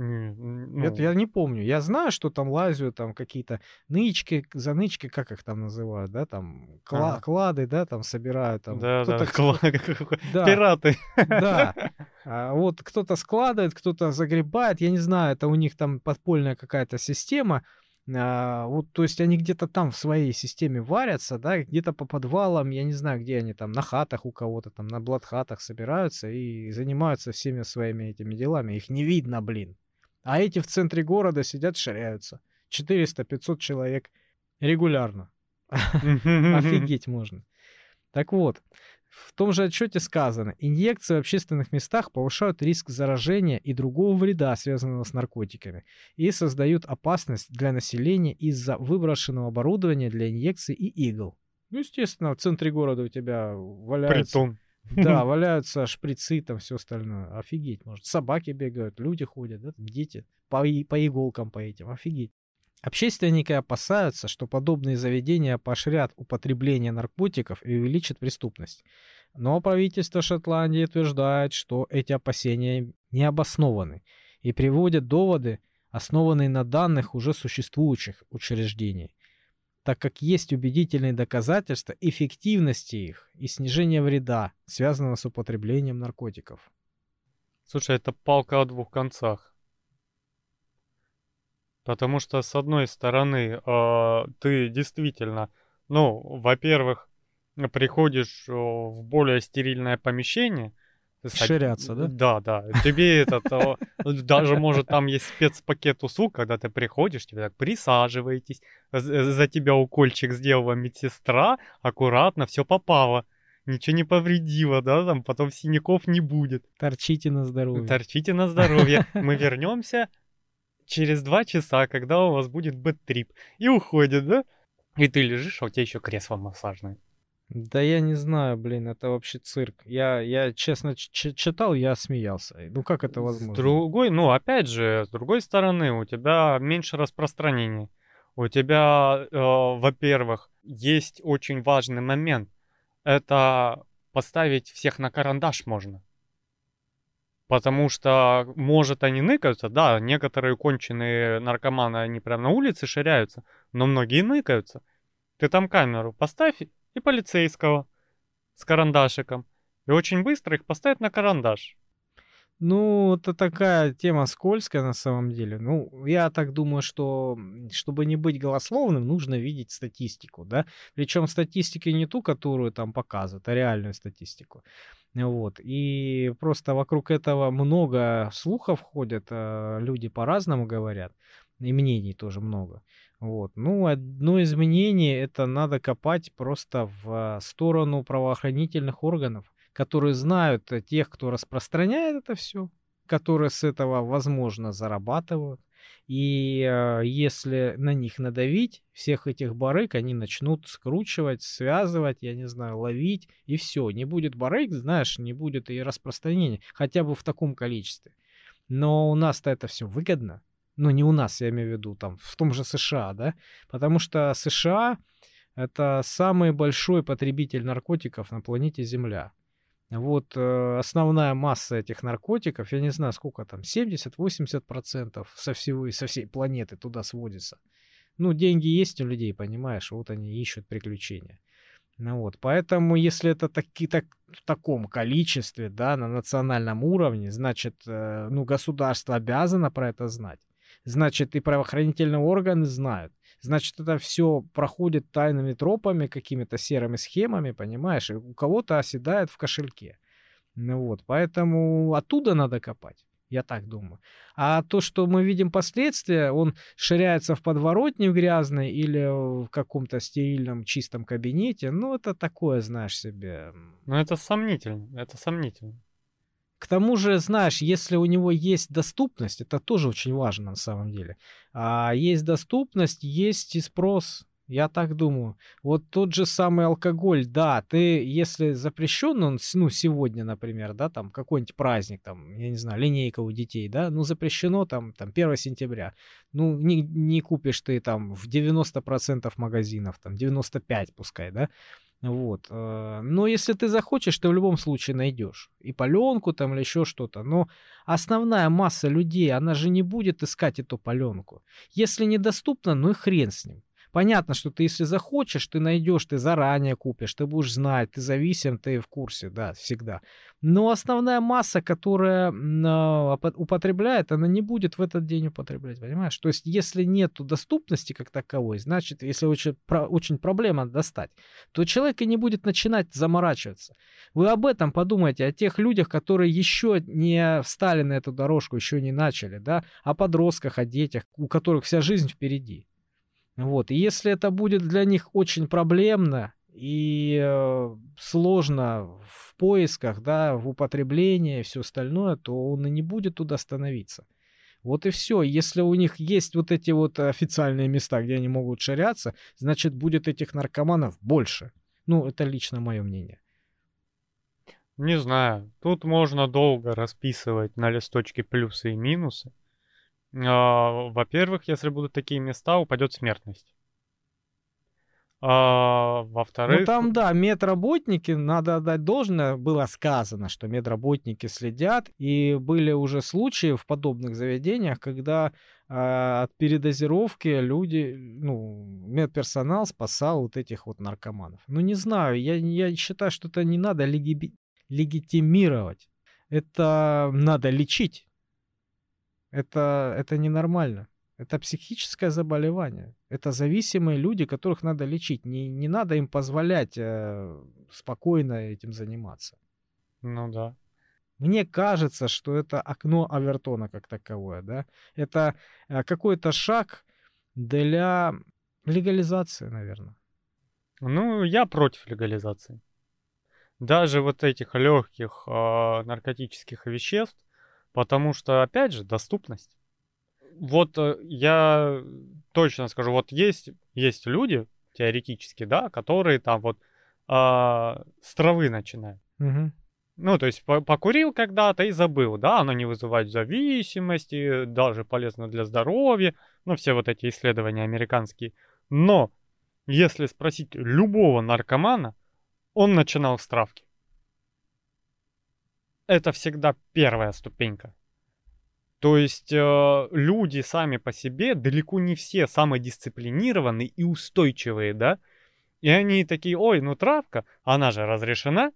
Ну,
Это я не помню. Я знаю, что там лазят, там какие-то нычки, занычки, как их там называют, да, там кла-
Ага.
клады, да, там собирают, там
Да, да, кла- [laughs]
Да.
пираты.
Да. [laughs] А вот кто-то складывает, кто-то загребает, я не знаю, это у них там подпольная какая-то система. А, вот, то есть они где-то там в своей системе варятся, да, где-то по подвалам, я не знаю, где они там, на хатах у кого-то там, на блатхатах собираются и занимаются всеми своими этими делами. Их не видно, блин. А эти в центре города сидят, ширяются. 400-500 человек регулярно. [laughs] Офигеть можно. Так вот, в том же отчете сказано, инъекции в общественных местах повышают риск заражения и другого вреда, связанного с наркотиками, и создают опасность для населения из-за выброшенного оборудования для инъекций и игл. Ну, естественно, в центре города у тебя валяются... Притон. Да, [laughs] валяются шприцы, там все остальное. Офигеть, может. Собаки бегают, люди ходят, да, дети. По, по иголкам по этим. Офигеть. Общественники опасаются, что подобные заведения поощрят употребление наркотиков и увеличат преступность. Но правительство Шотландии утверждает, что эти опасения не обоснованы и приводят доводы, основанные на данных уже существующих учреждений, так как есть убедительные доказательства эффективности их и снижения вреда, связанного с употреблением наркотиков.
Слушай, это палка о двух концах. Потому что, с одной стороны, э, ты действительно, ну, во-первых, приходишь в более стерильное помещение.
Ширяться, да?
Да, да. Тебе этот, даже может там есть спецпакет услуг, когда ты приходишь, тебе так присаживаетесь, за тебя укольчик сделала медсестра, аккуратно, все попало ничего не повредило, да, там потом синяков не будет.
Торчите на здоровье.
Торчите на здоровье. Мы вернемся, через два часа, когда у вас будет бэт-трип. И уходит, да? И ты лежишь, а у тебя еще кресло массажное.
Да я не знаю, блин, это вообще цирк. Я, я честно читал, я смеялся. Ну как это возможно?
С другой, ну опять же, с другой стороны, у тебя меньше распространения. У тебя, э, во-первых, есть очень важный момент. Это поставить всех на карандаш можно. Потому что, может, они ныкаются, да, некоторые конченые наркоманы, они прям на улице ширяются, но многие ныкаются. Ты там камеру поставь и полицейского с карандашиком. И очень быстро их поставят на карандаш.
Ну, это такая тема скользкая на самом деле. Ну, я так думаю, что чтобы не быть голословным, нужно видеть статистику, да. Причем статистики не ту, которую там показывают, а реальную статистику. Вот. И просто вокруг этого много слухов ходят, а, люди по-разному говорят, и мнений тоже много. Вот. Ну, одно из мнений это надо копать просто в сторону правоохранительных органов, которые знают тех, кто распространяет это все, которые с этого, возможно, зарабатывают. И э, если на них надавить, всех этих барыг они начнут скручивать, связывать, я не знаю, ловить, и все. Не будет барыг, знаешь, не будет и распространения, хотя бы в таком количестве. Но у нас-то это все выгодно. Ну, не у нас, я имею в виду, там, в том же США, да? Потому что США — это самый большой потребитель наркотиков на планете Земля. Вот э, основная масса этих наркотиков, я не знаю, сколько там, 70-80% со всего со всей планеты туда сводится. Ну, деньги есть у людей, понимаешь, вот они ищут приключения. Ну вот, поэтому если это таки, так, в таком количестве, да, на национальном уровне, значит, э, ну, государство обязано про это знать. Значит, и правоохранительные органы знают. Значит, это все проходит тайными тропами, какими-то серыми схемами, понимаешь? И у кого-то оседает в кошельке. Ну вот, поэтому оттуда надо копать. Я так думаю. А то, что мы видим последствия, он ширяется в подворотне в грязной или в каком-то стерильном чистом кабинете, ну, это такое, знаешь себе.
Ну, это сомнительно, это сомнительно.
К тому же, знаешь, если у него есть доступность, это тоже очень важно на самом деле. А есть доступность, есть и спрос. Я так думаю. Вот тот же самый алкоголь, да, ты, если запрещен он, ну, сегодня, например, да, там, какой-нибудь праздник, там, я не знаю, линейка у детей, да, ну, запрещено там, там, 1 сентября, ну, не, не купишь ты там в 90% магазинов, там, 95 пускай, да, вот. Э, но если ты захочешь, ты в любом случае найдешь. И паленку там или еще что-то. Но основная масса людей, она же не будет искать эту паленку. Если недоступно, ну и хрен с ним. Понятно, что ты, если захочешь, ты найдешь, ты заранее купишь, ты будешь знать, ты зависим, ты в курсе, да, всегда. Но основная масса, которая э, употребляет, она не будет в этот день употреблять, понимаешь? То есть, если нет доступности как таковой, значит, если очень, про, очень проблема достать, то человек и не будет начинать заморачиваться. Вы об этом подумайте, о тех людях, которые еще не встали на эту дорожку, еще не начали, да, о подростках, о детях, у которых вся жизнь впереди. Вот. И если это будет для них очень проблемно и э, сложно в поисках, да, в употреблении и все остальное, то он и не будет туда становиться. Вот и все. Если у них есть вот эти вот официальные места, где они могут ширяться, значит, будет этих наркоманов больше. Ну, это лично мое мнение.
Не знаю. Тут можно долго расписывать на листочке плюсы и минусы. А, во-первых, если будут такие места, упадет смертность. А, во-вторых...
Ну там, да, медработники, надо отдать должное, было сказано, что медработники следят, и были уже случаи в подобных заведениях, когда а, от передозировки люди, ну, медперсонал спасал вот этих вот наркоманов. Ну, не знаю, я, я считаю, что это не надо леги... легитимировать. Это надо лечить. Это, это ненормально. Это психическое заболевание. Это зависимые люди, которых надо лечить. Не, не надо им позволять э, спокойно этим заниматься.
Ну да.
Мне кажется, что это окно Авертона как таковое, да. Это э, какой-то шаг для легализации, наверное.
Ну, я против легализации. Даже вот этих легких э, наркотических веществ, Потому что, опять же, доступность. Вот э, я точно скажу, вот есть, есть люди, теоретически, да, которые там вот э, с травы начинают.
Угу.
Ну, то есть покурил когда-то и забыл, да, оно не вызывает зависимости, даже полезно для здоровья, ну, все вот эти исследования американские. Но, если спросить любого наркомана, он начинал с травки это всегда первая ступенька. То есть э, люди сами по себе далеко не все самодисциплинированные и устойчивые, да? И они такие, ой, ну травка, она же разрешена,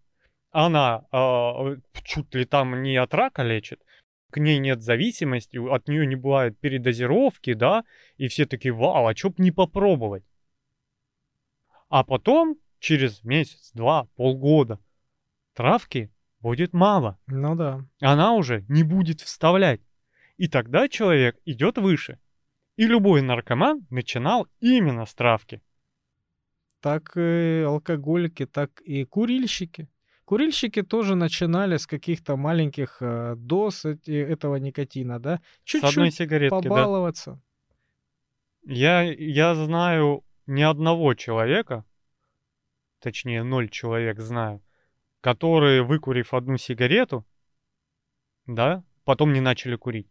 она э, чуть ли там не от рака лечит, к ней нет зависимости, от нее не бывает передозировки, да? И все такие, вау, а чё б не попробовать? А потом, через месяц, два, полгода, травки будет мало.
Ну да.
Она уже не будет вставлять. И тогда человек идет выше. И любой наркоман начинал именно с травки.
Так и алкоголики, так и курильщики. Курильщики тоже начинали с каких-то маленьких э, доз этого никотина, да?
Чуть-чуть с одной сигаретки,
побаловаться.
Да. Я, я знаю ни одного человека, точнее ноль человек знаю, которые, выкурив одну сигарету, да, потом не начали курить.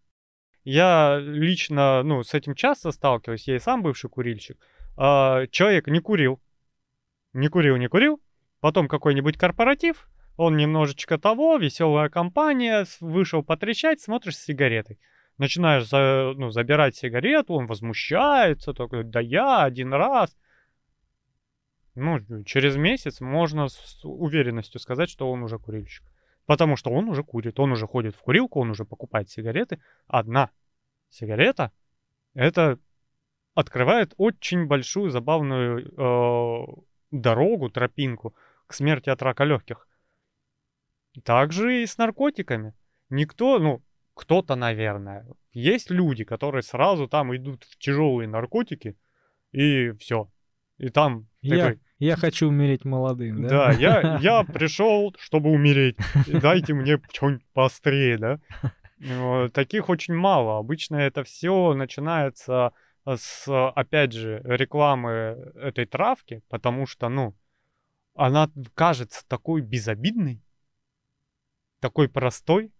Я лично, ну, с этим часто сталкиваюсь, я и сам бывший курильщик. А, человек не курил, не курил, не курил, потом какой-нибудь корпоратив, он немножечко того, веселая компания, вышел потрещать, смотришь с сигаретой. Начинаешь за, ну, забирать сигарету, он возмущается, такой, да я один раз. Ну, через месяц можно с уверенностью сказать, что он уже курильщик. Потому что он уже курит, он уже ходит в курилку, он уже покупает сигареты. Одна сигарета это открывает очень большую забавную э, дорогу, тропинку к смерти от рака легких. Также и с наркотиками. Никто, ну, кто-то, наверное. Есть люди, которые сразу там идут в тяжелые наркотики, и все. И там
я, такой... я хочу умереть молодым, да?
Да, я, [laughs] я пришел, чтобы умереть. Дайте мне что-нибудь поострее, да? Таких очень мало. Обычно это все начинается с, опять же, рекламы этой травки, потому что, ну, она кажется такой безобидной, такой простой,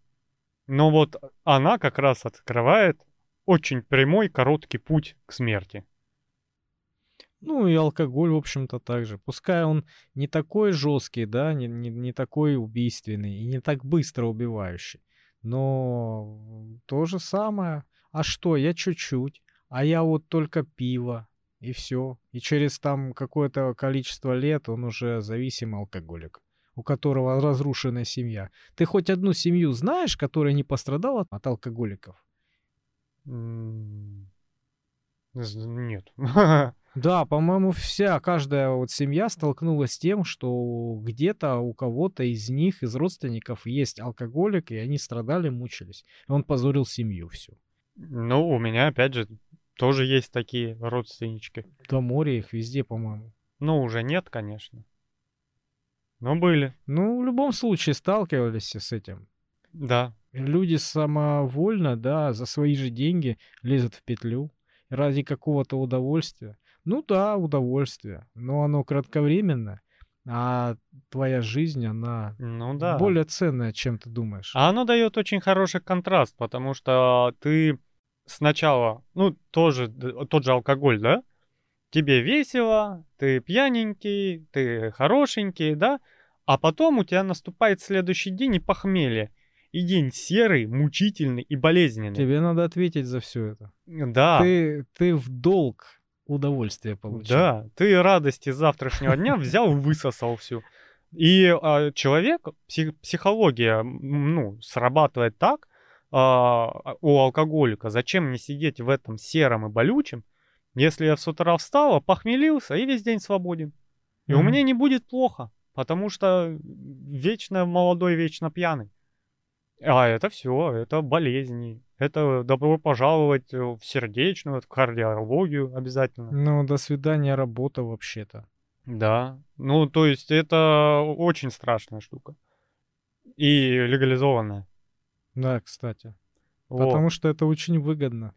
но вот она как раз открывает очень прямой, короткий путь к смерти.
Ну и алкоголь, в общем-то, также. Пускай он не такой жесткий, да, не, не, не такой убийственный и не так быстро убивающий. Но то же самое. А что, я чуть-чуть. А я вот только пиво. и все. И через там какое-то количество лет он уже зависимый алкоголик, у которого разрушенная семья. Ты хоть одну семью знаешь, которая не пострадала от алкоголиков?
Нет. [laughs]
Да, по-моему, вся, каждая вот семья столкнулась с тем, что где-то у кого-то из них, из родственников, есть алкоголик, и они страдали, мучились. И он позорил семью всю.
Ну, у меня, опять же, тоже есть такие родственнички.
До моря их везде, по-моему.
Ну, уже нет, конечно. Но были,
Ну, в любом случае сталкивались с этим.
да.
Люди самовольно, да, за свои же деньги лезут в петлю ради какого-то удовольствия. Ну да, удовольствие, но оно кратковременно, а твоя жизнь, она
Ну да.
более ценная, чем ты думаешь.
А оно дает очень хороший контраст, потому что ты сначала, ну, тоже, тот же алкоголь, да? Тебе весело, ты пьяненький, ты хорошенький, да? А потом у тебя наступает следующий день и похмелье. И день серый, мучительный и болезненный.
Тебе надо ответить за все это.
Да,
Ты, ты в долг удовольствие получил.
да, ты радости завтрашнего дня взял и высосал всю. И а, человек, псих- психология, ну, срабатывает так а, у алкоголика. Зачем мне сидеть в этом сером и болючем, если я с утра встал, похмелился и весь день свободен. И у
Мгм.
меня не будет плохо, потому что вечно молодой, вечно пьяный. А это все, это болезни. Это добро пожаловать в сердечную, в кардиологию обязательно.
Ну, до свидания, работа вообще-то.
Да. Ну, то есть это очень страшная штука. И легализованная.
Да, кстати.
Вот.
Потому что это очень выгодно.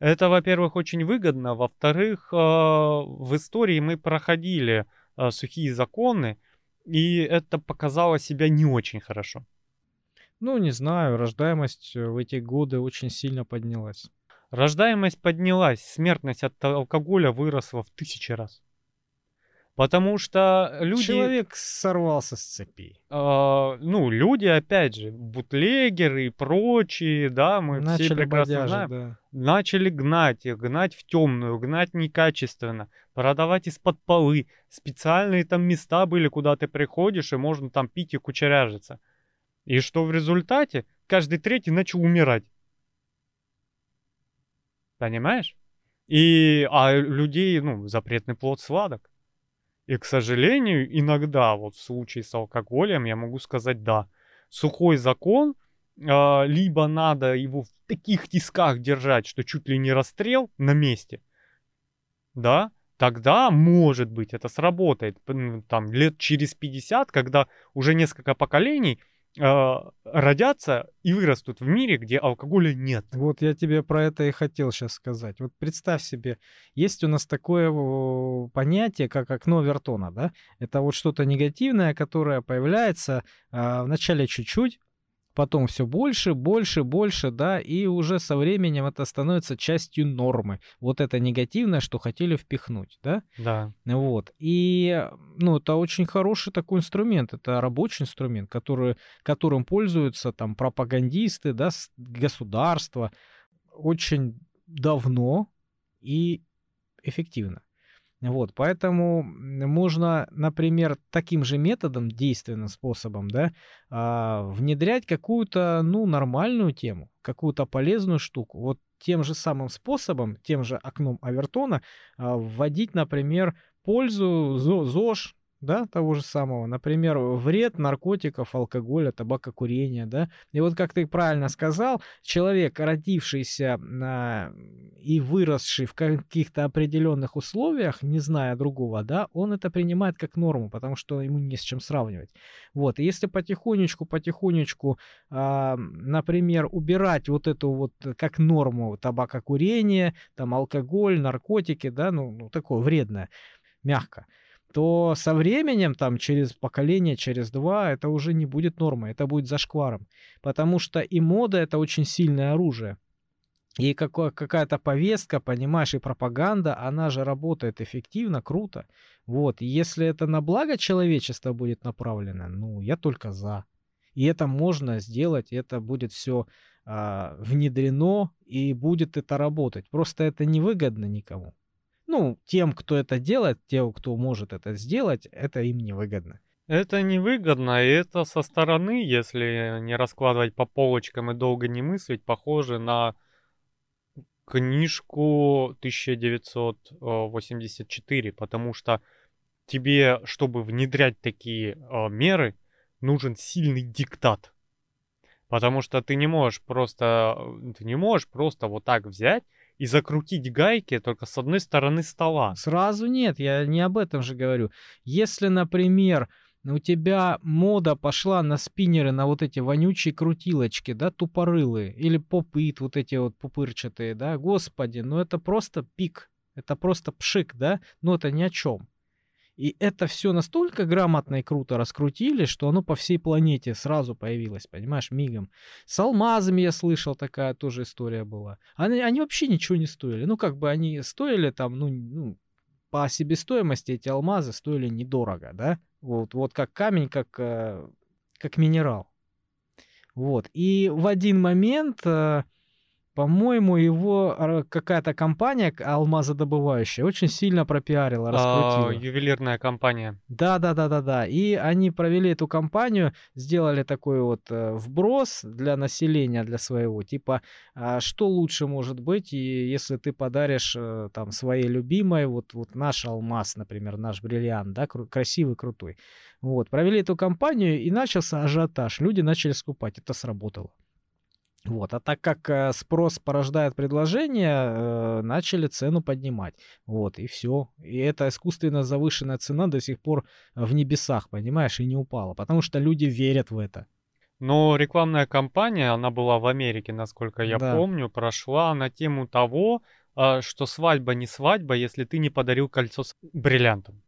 Это, во-первых, очень выгодно. Во-вторых, э, в истории мы проходили э, сухие законы, и это показало себя не очень хорошо.
Ну, не знаю, рождаемость э, в эти годы очень сильно поднялась.
Рождаемость поднялась, смертность от алкоголя выросла в тысячи раз. Потому что люди...
Человек сорвался с цепи.
А, ну, люди, опять же, бутлегеры и прочие, да, мы все
Начали
прекрасно
бодяжить,
знаем,
да.
начали гнать их, гнать в темную, гнать некачественно, продавать из-под полы. Специальные там места были, куда ты приходишь, и можно там пить и кучеряжиться. И что в результате? Каждый третий начал умирать. Понимаешь? И, а людей, ну, запретный плод сладок. И, к сожалению, иногда, вот в случае с алкоголем, я могу сказать, да, сухой закон, а, либо надо его в таких тисках держать, что чуть ли не расстрел на месте, да, тогда, может быть, это сработает, п- там, лет через 50, когда уже несколько поколений а, родятся и вырастут в мире, где алкоголя нет.
Вот я тебе про это и хотел сейчас сказать. Вот представь себе, есть у нас такое понятие, как окно Вертона, да? Это вот что-то негативное, которое появляется а, вначале чуть-чуть, потом все больше, больше, больше, да, и уже со временем это становится частью нормы. Вот это негативное, что хотели впихнуть, да?
Да.
Вот. И, ну, это очень хороший такой инструмент. Это рабочий инструмент, который, которым пользуются там пропагандисты, да, государства очень давно и эффективно. Вот, поэтому можно, например, таким же методом, действенным способом, да, а, внедрять какую-то, ну, нормальную тему, какую-то полезную штуку. Вот тем же самым способом, тем же окном Авертона а, вводить, например, пользу зо- ЗОЖ, да, того же самого, например, вред наркотиков, алкоголя, табакокурения, да. И вот как ты правильно сказал, человек, родившийся а, и выросший в каких-то определенных условиях, не зная другого, да, он это принимает как норму, потому что ему не с чем сравнивать. Вот, и если потихонечку, потихонечку, а, например, убирать вот эту вот как норму табакокурение, там алкоголь, наркотики, да, ну, ну такое вредное, мягко, то со временем, там, через поколение, через два, это уже не будет нормой, это будет зашкваром. Потому что и мода — это очень сильное оружие. И какая-то повестка, понимаешь, и пропаганда, она же работает эффективно, круто. Вот, если это на благо человечества будет направлено, ну, я только за. И это можно сделать, это будет все внедрено, и будет это работать. Просто это невыгодно никому. Ну, тем, кто это делает, тем, кто может это сделать, это им невыгодно.
Это невыгодно, и это со стороны, если не раскладывать по полочкам и долго не мыслить, похоже на книжку 1984, потому что тебе, чтобы внедрять такие э, меры, нужен сильный диктат. Потому что ты не можешь просто, ты не можешь просто вот так взять и закрутить гайки только с одной стороны стола.
Сразу нет, я не об этом же говорю. Если, например, у тебя мода пошла на спиннеры, на вот эти вонючие крутилочки, да, тупорылые, или попыт, вот эти вот пупырчатые, да, господи, ну это просто пик, это просто пшик, да, ну это ни о чем. И это все настолько грамотно и круто раскрутили, что оно по всей планете сразу появилось, понимаешь, мигом. С алмазами я слышал, такая тоже история была. Они, они вообще ничего не стоили. Ну, как бы они стоили там, ну, ну по себестоимости эти алмазы стоили недорого, да? Вот, вот как камень, как, э, как минерал. Вот. И в один момент э, по-моему, его какая-то компания алмазодобывающая очень сильно пропиарила, раскрутила. А,
ювелирная компания.
Да, да, да, да, да. И они провели эту компанию, сделали такой вот э, вброс для населения, для своего. Типа, а что лучше может быть, если ты подаришь э, там своей любимой, вот, вот наш алмаз, например, наш бриллиант, да, красивый, крутой. Вот, провели эту компанию, и начался ажиотаж. Люди начали скупать. Это сработало. Вот. А так как э, спрос порождает предложение, э, начали цену поднимать. Вот, и все. И эта искусственно завышенная цена до сих пор в небесах, понимаешь, и не упала. Потому что люди верят в это.
Но рекламная кампания, она была в Америке, насколько я да. помню, прошла на тему того, а, что свадьба не свадьба, если ты не подарил кольцо с бриллиантом.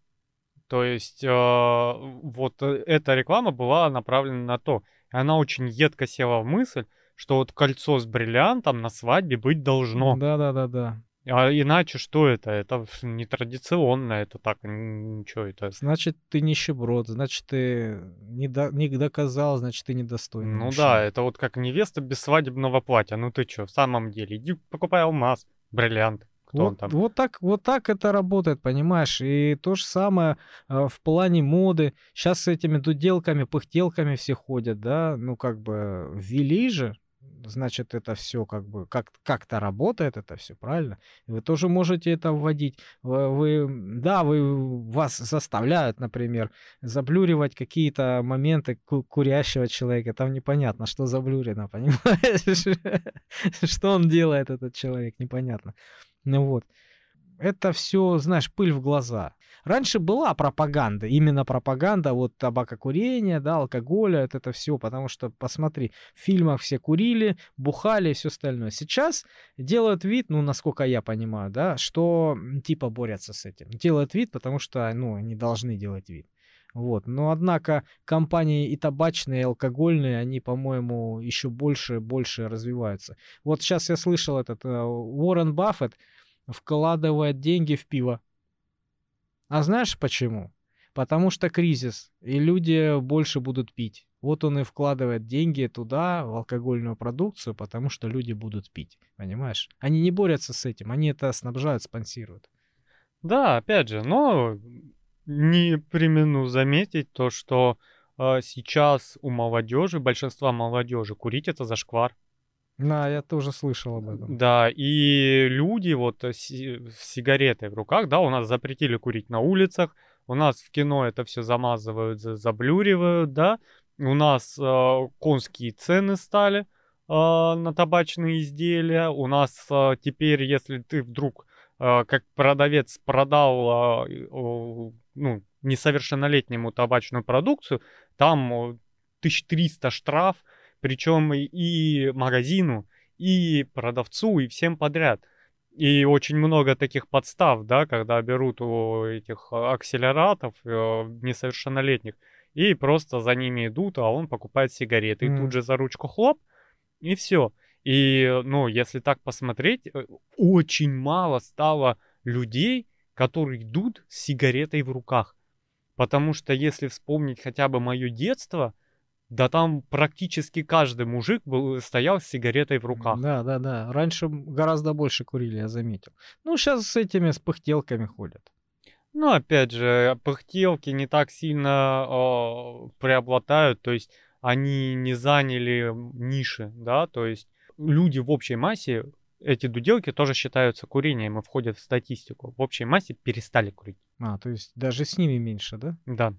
То есть э, вот эта реклама была направлена на то. И она очень едко села в мысль, что вот кольцо с бриллиантом на свадьбе быть должно.
Да-да-да-да.
А иначе что это? Это нетрадиционно, это так, ничего это.
Значит, ты нищеброд, значит, ты не, до, не доказал, значит, ты недостойный.
Ну мужчина. да, это вот как невеста без свадебного платья. Ну ты что, в самом деле, иди покупай алмаз, бриллиант.
Кто вот, он там? Вот так, вот так это работает, понимаешь? И то же самое э, в плане моды. Сейчас с этими дуделками, пыхтелками все ходят, да? Ну, как бы ввели же, значит, это все как бы как, как-то работает, это все правильно. Вы тоже можете это вводить. Вы, да, вы, вас заставляют, например, заблюривать какие-то моменты курящего человека. Там непонятно, что заблюрено, [laughs] понимаешь? Что он делает, этот человек, непонятно. Ну вот. Это все, знаешь, пыль в глаза. Раньше была пропаганда, именно пропаганда вот табакокурения, да, алкоголя, вот это все, потому что, посмотри, в фильмах все курили, бухали и все остальное. Сейчас делают вид, ну, насколько я понимаю, да, что типа борются с этим. Делают вид, потому что, ну, они должны делать вид. Вот. Но, однако, компании и табачные, и алкогольные, они, по-моему, еще больше больше развиваются. Вот сейчас я слышал этот э, Уоррен Баффет вкладывает деньги в пиво. А знаешь почему? Потому что кризис, и люди больше будут пить. Вот он и вкладывает деньги туда, в алкогольную продукцию, потому что люди будут пить. Понимаешь? Они не борются с этим, они это снабжают, спонсируют.
Да, опять же, но не примену заметить то, что э, сейчас у молодежи, большинства молодежи, курить это зашквар.
Да, я тоже слышал об этом.
Да, и люди вот э, с сигаретой в руках, да, у нас запретили курить на улицах, у нас в кино это все замазывают, заблюривают, да, у нас э, конские цены стали э, на табачные изделия, у нас э, теперь, если ты вдруг э, как продавец продал, э, э, ну, несовершеннолетнему табачную продукцию, там 1300 штраф, причем и магазину, и продавцу, и всем подряд. И очень много таких подстав, да, когда берут у этих акселератов э, несовершеннолетних и просто за ними идут, а он покупает сигареты. Mm. И тут же за ручку хлоп, и все. И, ну, если так посмотреть, э, очень мало стало людей, которые идут с сигаретой в руках. Потому что если вспомнить хотя бы мое детство – Да там практически каждый мужик был, стоял с сигаретой в руках.
Да, да, да. Раньше гораздо больше курили, я заметил. Ну, сейчас с этими с пыхтелками ходят.
Ну, опять же, пыхтелки не так сильно э, преобладают, то есть они не заняли ниши, да, то есть люди в общей массе, эти дуделки тоже считаются курением и входят в статистику. В общей массе перестали курить.
А, то есть даже с ними меньше, да?
Да.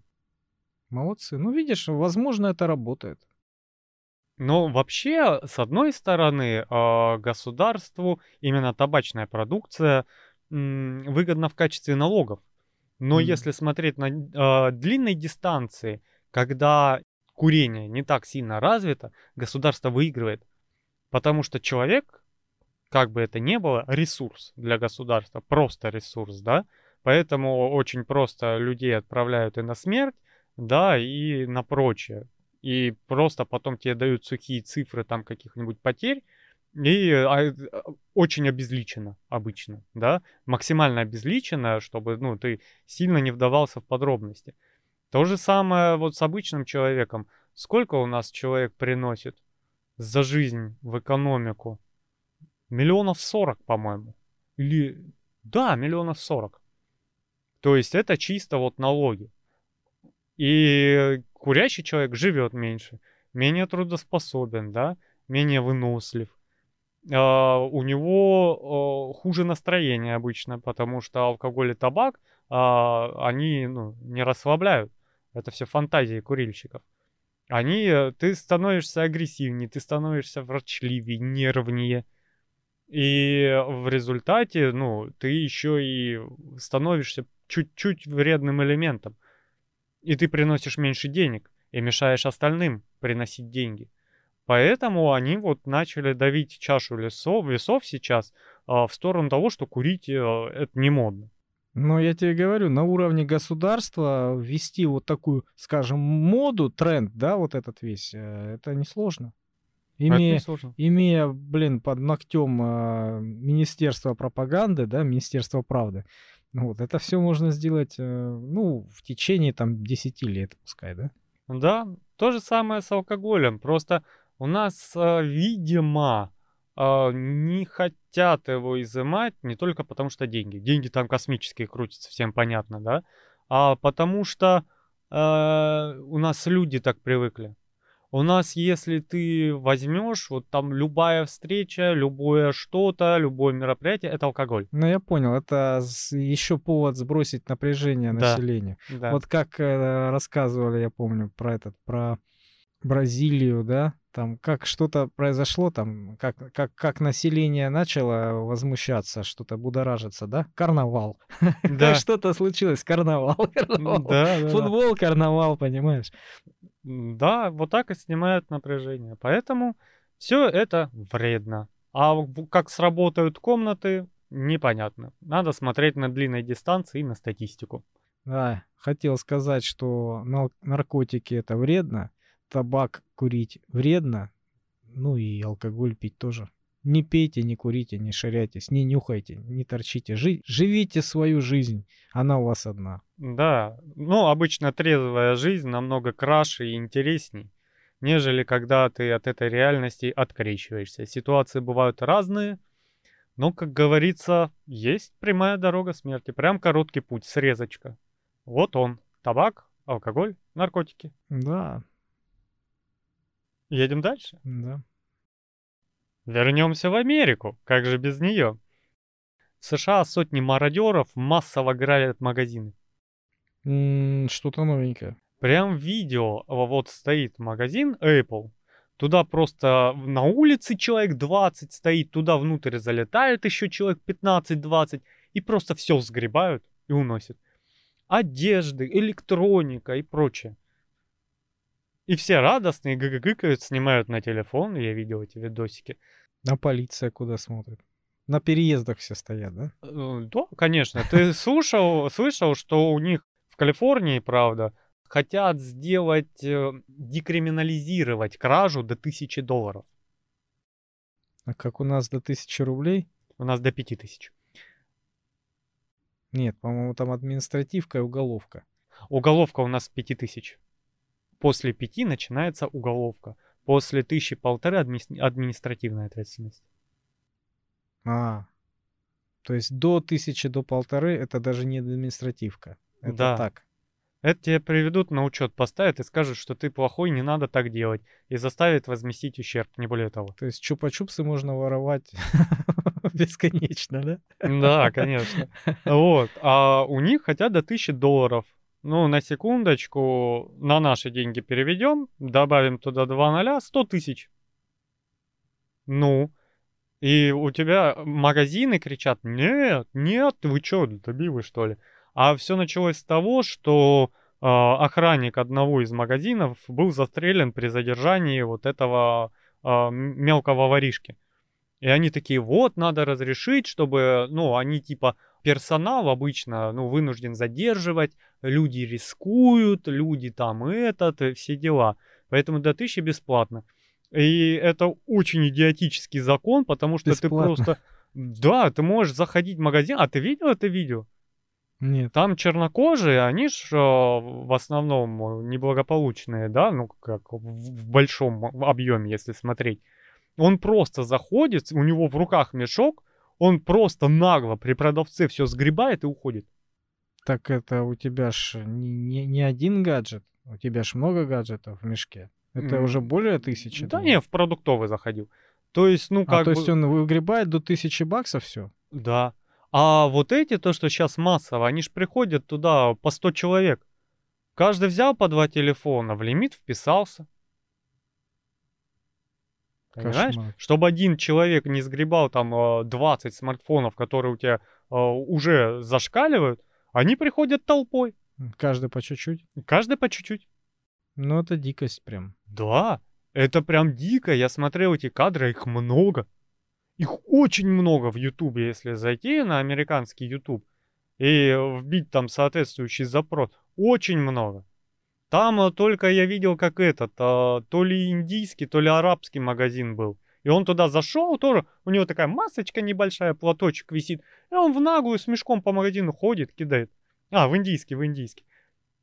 Молодцы. Ну, видишь, возможно, это работает.
Но вообще, с одной стороны, а, государству именно табачная продукция выгодна в качестве налогов. Но mm. если смотреть на э, длинной дистанции, когда курение не так сильно развито, государство выигрывает. Потому что человек, как бы это ни было, ресурс для государства, просто ресурс, да. Поэтому очень просто людей отправляют и на смерть, да, и на прочее. И просто потом тебе дают сухие цифры там каких-нибудь потерь, и а, очень обезличено обычно, да, максимально обезличено, чтобы, ну, ты сильно не вдавался в подробности. То же самое вот с обычным человеком. Сколько у нас человек приносит за жизнь в экономику? Миллионов сорок, по-моему. Или... Да, миллионов сорок. То есть это чисто вот налоги. И курящий человек живет меньше, менее трудоспособен, да, менее вынослив. Uh, у него uh, хуже настроение обычно, потому что алкоголь и табак, uh, они ну, не расслабляют. Это все фантазии курильщиков. Они, э, ты становишься агрессивнее, ты становишься врачливее, нервнее. И в результате, ну, ты еще и становишься чуть-чуть вредным элементом. И ты приносишь меньше денег и мешаешь остальным приносить деньги. Поэтому они вот начали давить чашу весов, весов сейчас а, в сторону того, что курить а, это не модно.
Но я тебе говорю, на уровне государства ввести вот такую, скажем, моду, тренд, да, вот этот весь, э, это несложно. Имея, не сложно. имея, блин, под ногтем э, Министерство пропаганды, да, Министерство правды, вот, это все можно сделать, э, ну, в течение там 10 лет, пускай, да?
Да, то же самое с алкоголем. Просто у нас, э, видимо, э, не хотят его изымать не только потому, что деньги. Деньги там космические крутятся, всем понятно, да? А потому что э, у нас люди так привыкли. У нас, если ты возьмешь, вот там любая встреча, любое что-то, любое мероприятие, это алкоголь.
Ну, я понял, это еще повод сбросить напряжение да. населения. Да. Вот как э, рассказывали, я помню, про этот, про Бразилию, да, там как что-то произошло, там как, как, как население начало возмущаться, что-то будоражиться, да? Карнавал. [laughs] Да. что-то случилось, карнавал, [laughs] карнавал. Да, Футбол, карнавал, понимаешь?
Да, вот так и снимают напряжение. Поэтому все это вредно. А как сработают комнаты, непонятно. Надо смотреть на длинной дистанции и на статистику.
Да, хотел сказать, что наркотики это вредно, табак курить вредно, ну и алкоголь пить тоже. Не пейте, не курите, не ширяйтесь, не нюхайте, не торчите. Жи- живите свою жизнь, она у вас одна.
Да, ну обычно трезвая жизнь намного краше и интересней, нежели когда ты от этой реальности открещиваешься. Ситуации бывают разные, но, как говорится, есть прямая дорога смерти, прям короткий путь, срезочка. Вот он, табак, алкоголь, наркотики.
Да.
Едем дальше?
Да.
Вернемся в Америку, как же без нее? В США сотни мародеров массово грабят магазины.
что-то новенькое.
Прям видео, вот стоит магазин Apple, туда просто на улице человек 20 стоит, туда внутрь залетает еще человек 15-20 и просто все сгребают и уносят. Одежды, электроника и прочее. И все радостные, гыкают, снимают на телефон. Я видел эти видосики.
А полиция куда смотрит? На переездах все стоят, да?
Э, да, конечно. Ты слушал, слышал, что у них в Калифорнии, правда, хотят сделать, э, декриминализировать кражу до тысячи долларов.
А как у нас до тысячи рублей?
У нас до пяти тысяч.
Нет, по-моему, там административка и уголовка.
Уголовка у нас пяти тысяч. После пяти начинается уголовка. После тысячи полторы адми- административная ответственность.
А, то есть до тысячи, до полторы это даже не административка. Это
Да.
так.
Это тебе приведут на учет, поставят и скажут, что ты плохой, не надо так делать. И заставят возместить ущерб, не более того.
То есть чупа-чупсы можно воровать [laughs] бесконечно, да?
Да, конечно. Вот. А у них хотят до 1000 долларов. Ну, на секундочку, на наши деньги переведем, добавим туда 2 ноля, 100 тысяч. Ну, и у тебя магазины кричат, нет, нет, вы что, добивы что ли? А все началось с того, что э, охранник одного из магазинов был застрелен при задержании вот этого э, мелкого воришки. И они такие, вот, надо разрешить, чтобы, ну, они типа, персонал обычно, ну, вынужден задерживать, люди рискуют, люди там этот, и все дела. Поэтому до 1000 бесплатно. И это очень идиотический закон, потому что
Бесплатно.
ты просто... Да, ты можешь заходить в магазин. А ты видел это видео?
Нет.
Там чернокожие, они ж э, в основном э, неблагополучные, да, ну как в большом объеме, если смотреть. Он просто заходит, у него в руках мешок, он просто нагло при продавце все сгребает и уходит.
Так это у тебя ж не, не, не один гаджет, у тебя ж много гаджетов в мешке. Это
М,
уже более тысячи.
Да
думаю.
не, в продуктовый заходил. То есть, ну
А
как
то
бы...
есть он выгребает до тысячи баксов все?
Да. А вот эти, то, что сейчас массово, они ж приходят туда по 100 человек. Каждый взял по два телефона, в лимит вписался. Понимаешь?
Кошмар.
Чтобы один человек не сгребал там э, 20 смартфонов, которые у тебя э, уже зашкаливают, они приходят толпой.
Каждый по чуть-чуть.
Каждый по чуть-чуть.
Ну это дикость прям.
Да, это прям дико. Я смотрел эти кадры, их много. Их очень много в Ютубе, если зайти на американский Ютуб и вбить там соответствующий запрос. Очень много. Там э, только я видел, как этот, э, то ли индийский, то ли арабский магазин был. И он туда зашел тоже, у него такая масочка небольшая, платочек висит. И он в наглую с мешком по магазину ходит, кидает. А, в индийский, в индийский.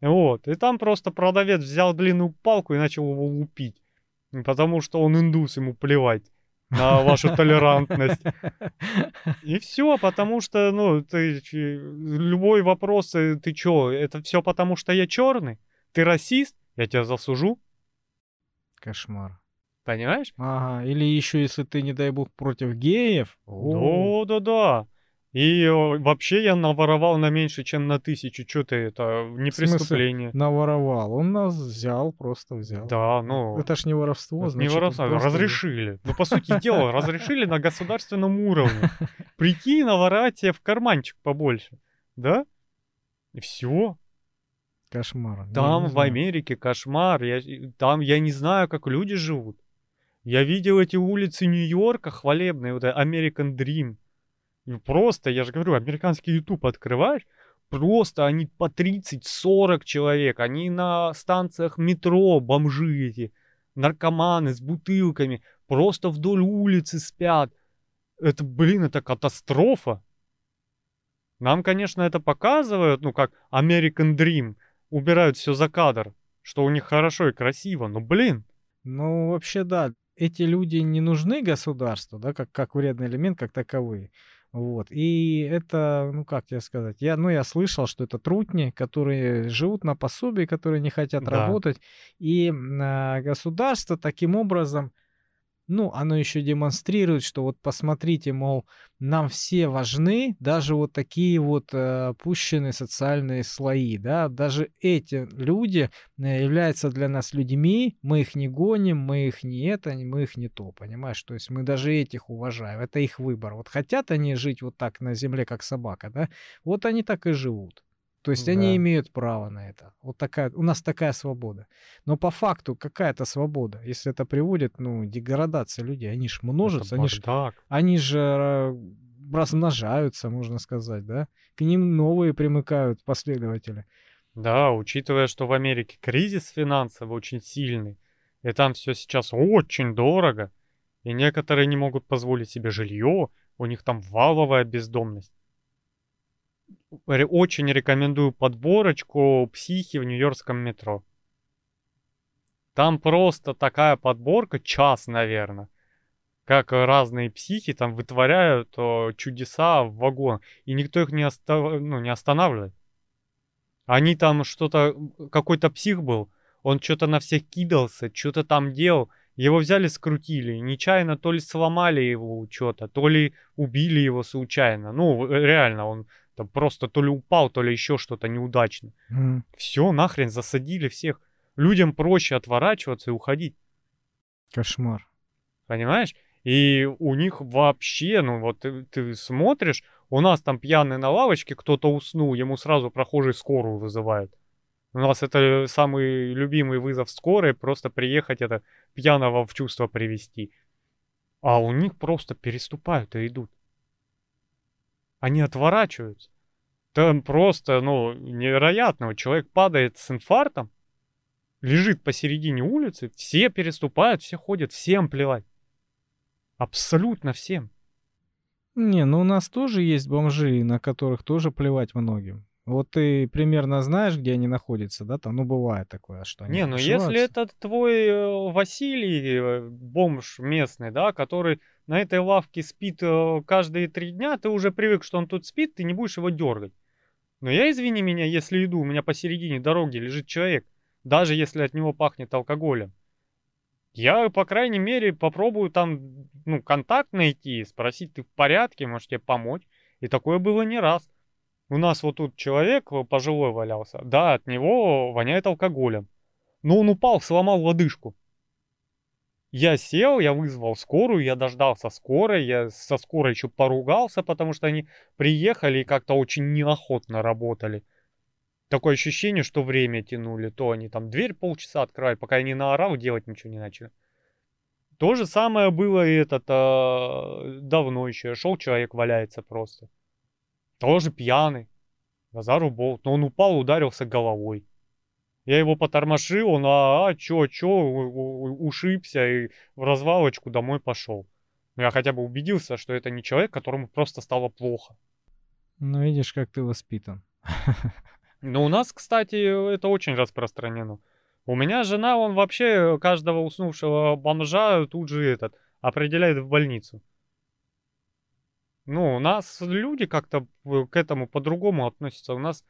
Вот. И там просто продавец взял длинную палку и начал его лупить. Потому что он индус, ему плевать на вашу толерантность. И все, потому что, ну, ты любой вопрос, э, ты чё, это все потому что я черный? Ты расист? Я тебя засужу,
Кошмар.
понимаешь?
Ага, или еще если ты, не дай бог, против геев.
Да-да-да. И э, вообще я наворовал на меньше, чем на тысячу. Что ты, это не
В
преступление.
Наворовал. Он нас взял, просто взял.
Да, ну...
Это ж не воровство,
Это
значит,
не воровство,
просто-
разрешили. Ну, по сути дела, разрешили на государственном уровне. [laughs] Прикинь, наворать в карманчик побольше. Да? И все.
Кошмар. Не-
Там в. Америке кошмар. Я, там я не знаю, как люди живут. Я видел эти улицы Нью-Йорка хвалебные, вот American Dream. И просто, я же говорю, американский YouTube открываешь, просто они по 30-40 человек, они на станциях метро, бомжи эти, наркоманы с бутылками, просто вдоль улицы спят. Это, блин, это катастрофа. Нам, конечно, это показывают, ну, как American Dream, убирают все за кадр, что у них хорошо и красиво, но, блин,
Ну, вообще, да, эти люди не нужны государству, да, как, как вредный элемент, как таковые. Вот. И это, ну, как тебе сказать, я, ну, я слышал, что это трутни, которые живут на пособии, которые не хотят
Да.
работать. И а, государство таким образом, ну, оно еще демонстрирует, что вот посмотрите, мол, нам все важны, даже вот такие вот э, опущенные социальные слои, да, даже эти люди э, являются для нас людьми, мы их не гоним, мы их не это, мы их не то, понимаешь? То есть мы даже этих уважаем, это их выбор. Вот хотят они жить вот так на земле, как собака, да, вот они так и живут. То есть они
Да.
имеют право на это. Вот такая, у нас такая свобода. Но по факту какая-то свобода, если это приводит, ну, деградация людей, они ж множатся, они ж
бардак.
они же э, размножаются, можно сказать, да? К ним новые примыкают последователи.
Да, учитывая, что в Америке кризис финансовый очень сильный, и там все сейчас очень дорого, и некоторые не могут позволить себе жилье, у них там валовая бездомность. Очень рекомендую подборочку «Психи в нью-йоркском метро». Там просто такая подборка, час, наверное. Как разные психи там вытворяют о, чудеса в вагон. И никто их не, оста... ну, не останавливает. Они там что-то... Какой-то псих был. Он что-то на всех кидался, что-то там делал. Его взяли, скрутили. Нечаянно то ли сломали его что-то, то ли убили его случайно. Ну, реально, он там просто то ли упал, то ли еще что-то неудачно. Mm. Все, нахрен засадили всех. Людям проще отворачиваться и уходить.
Кошмар.
Понимаешь? И у них вообще, ну вот ты, ты смотришь, у нас там пьяный на лавочке, кто-то уснул, ему сразу прохожий скорую вызывают. У нас это самый любимый вызов скорой, просто приехать это пьяного в чувство привести. А у них просто переступают и идут. Они отворачиваются. Там просто, ну, невероятно. Человек падает с инфарктом, лежит посередине улицы, все переступают, все ходят, всем плевать. Абсолютно всем.
Не, ну у нас тоже есть бомжи, на которых тоже плевать многим. Вот ты примерно знаешь, где они находятся, да? Там, ну, бывает такое, что они
Не, ну если это твой э, Василий, э, бомж местный, да, который на этой лавке спит э, каждые три дня, ты уже привык, что он тут спит, ты не будешь его дергать. Но я, извини меня, если иду, у меня посередине дороги лежит человек, даже если от него пахнет алкоголем. Я, по крайней мере, попробую там, ну, контакт найти, спросить, ты в порядке, может тебе помочь. И такое было не раз. У нас вот тут человек э, пожилой валялся, да, от него воняет алкоголем. Но он упал, сломал лодыжку. Я сел, я вызвал скорую, я дождался скорой, я со скорой еще поругался, потому что они приехали и как-то очень неохотно работали. Такое ощущение, что время тянули. То они там дверь полчаса открывали, пока я не наорал, делать ничего не начали. То же самое было и этот а, давно еще. Шел человек, валяется просто. Тоже пьяный. Базару болт. Но он упал, ударился головой. Я его потормошил, он, а, а чё, чё, ушибся и в развалочку домой пошел. Но я хотя бы убедился, что это не человек, которому просто стало плохо.
Ну, видишь, как ты воспитан. [laughs]
Ну, у нас, кстати, это очень распространено. У меня жена, он вообще каждого уснувшего бомжа тут же этот определяет в больницу. Ну, у нас люди как-то к этому по-другому относятся. У нас э,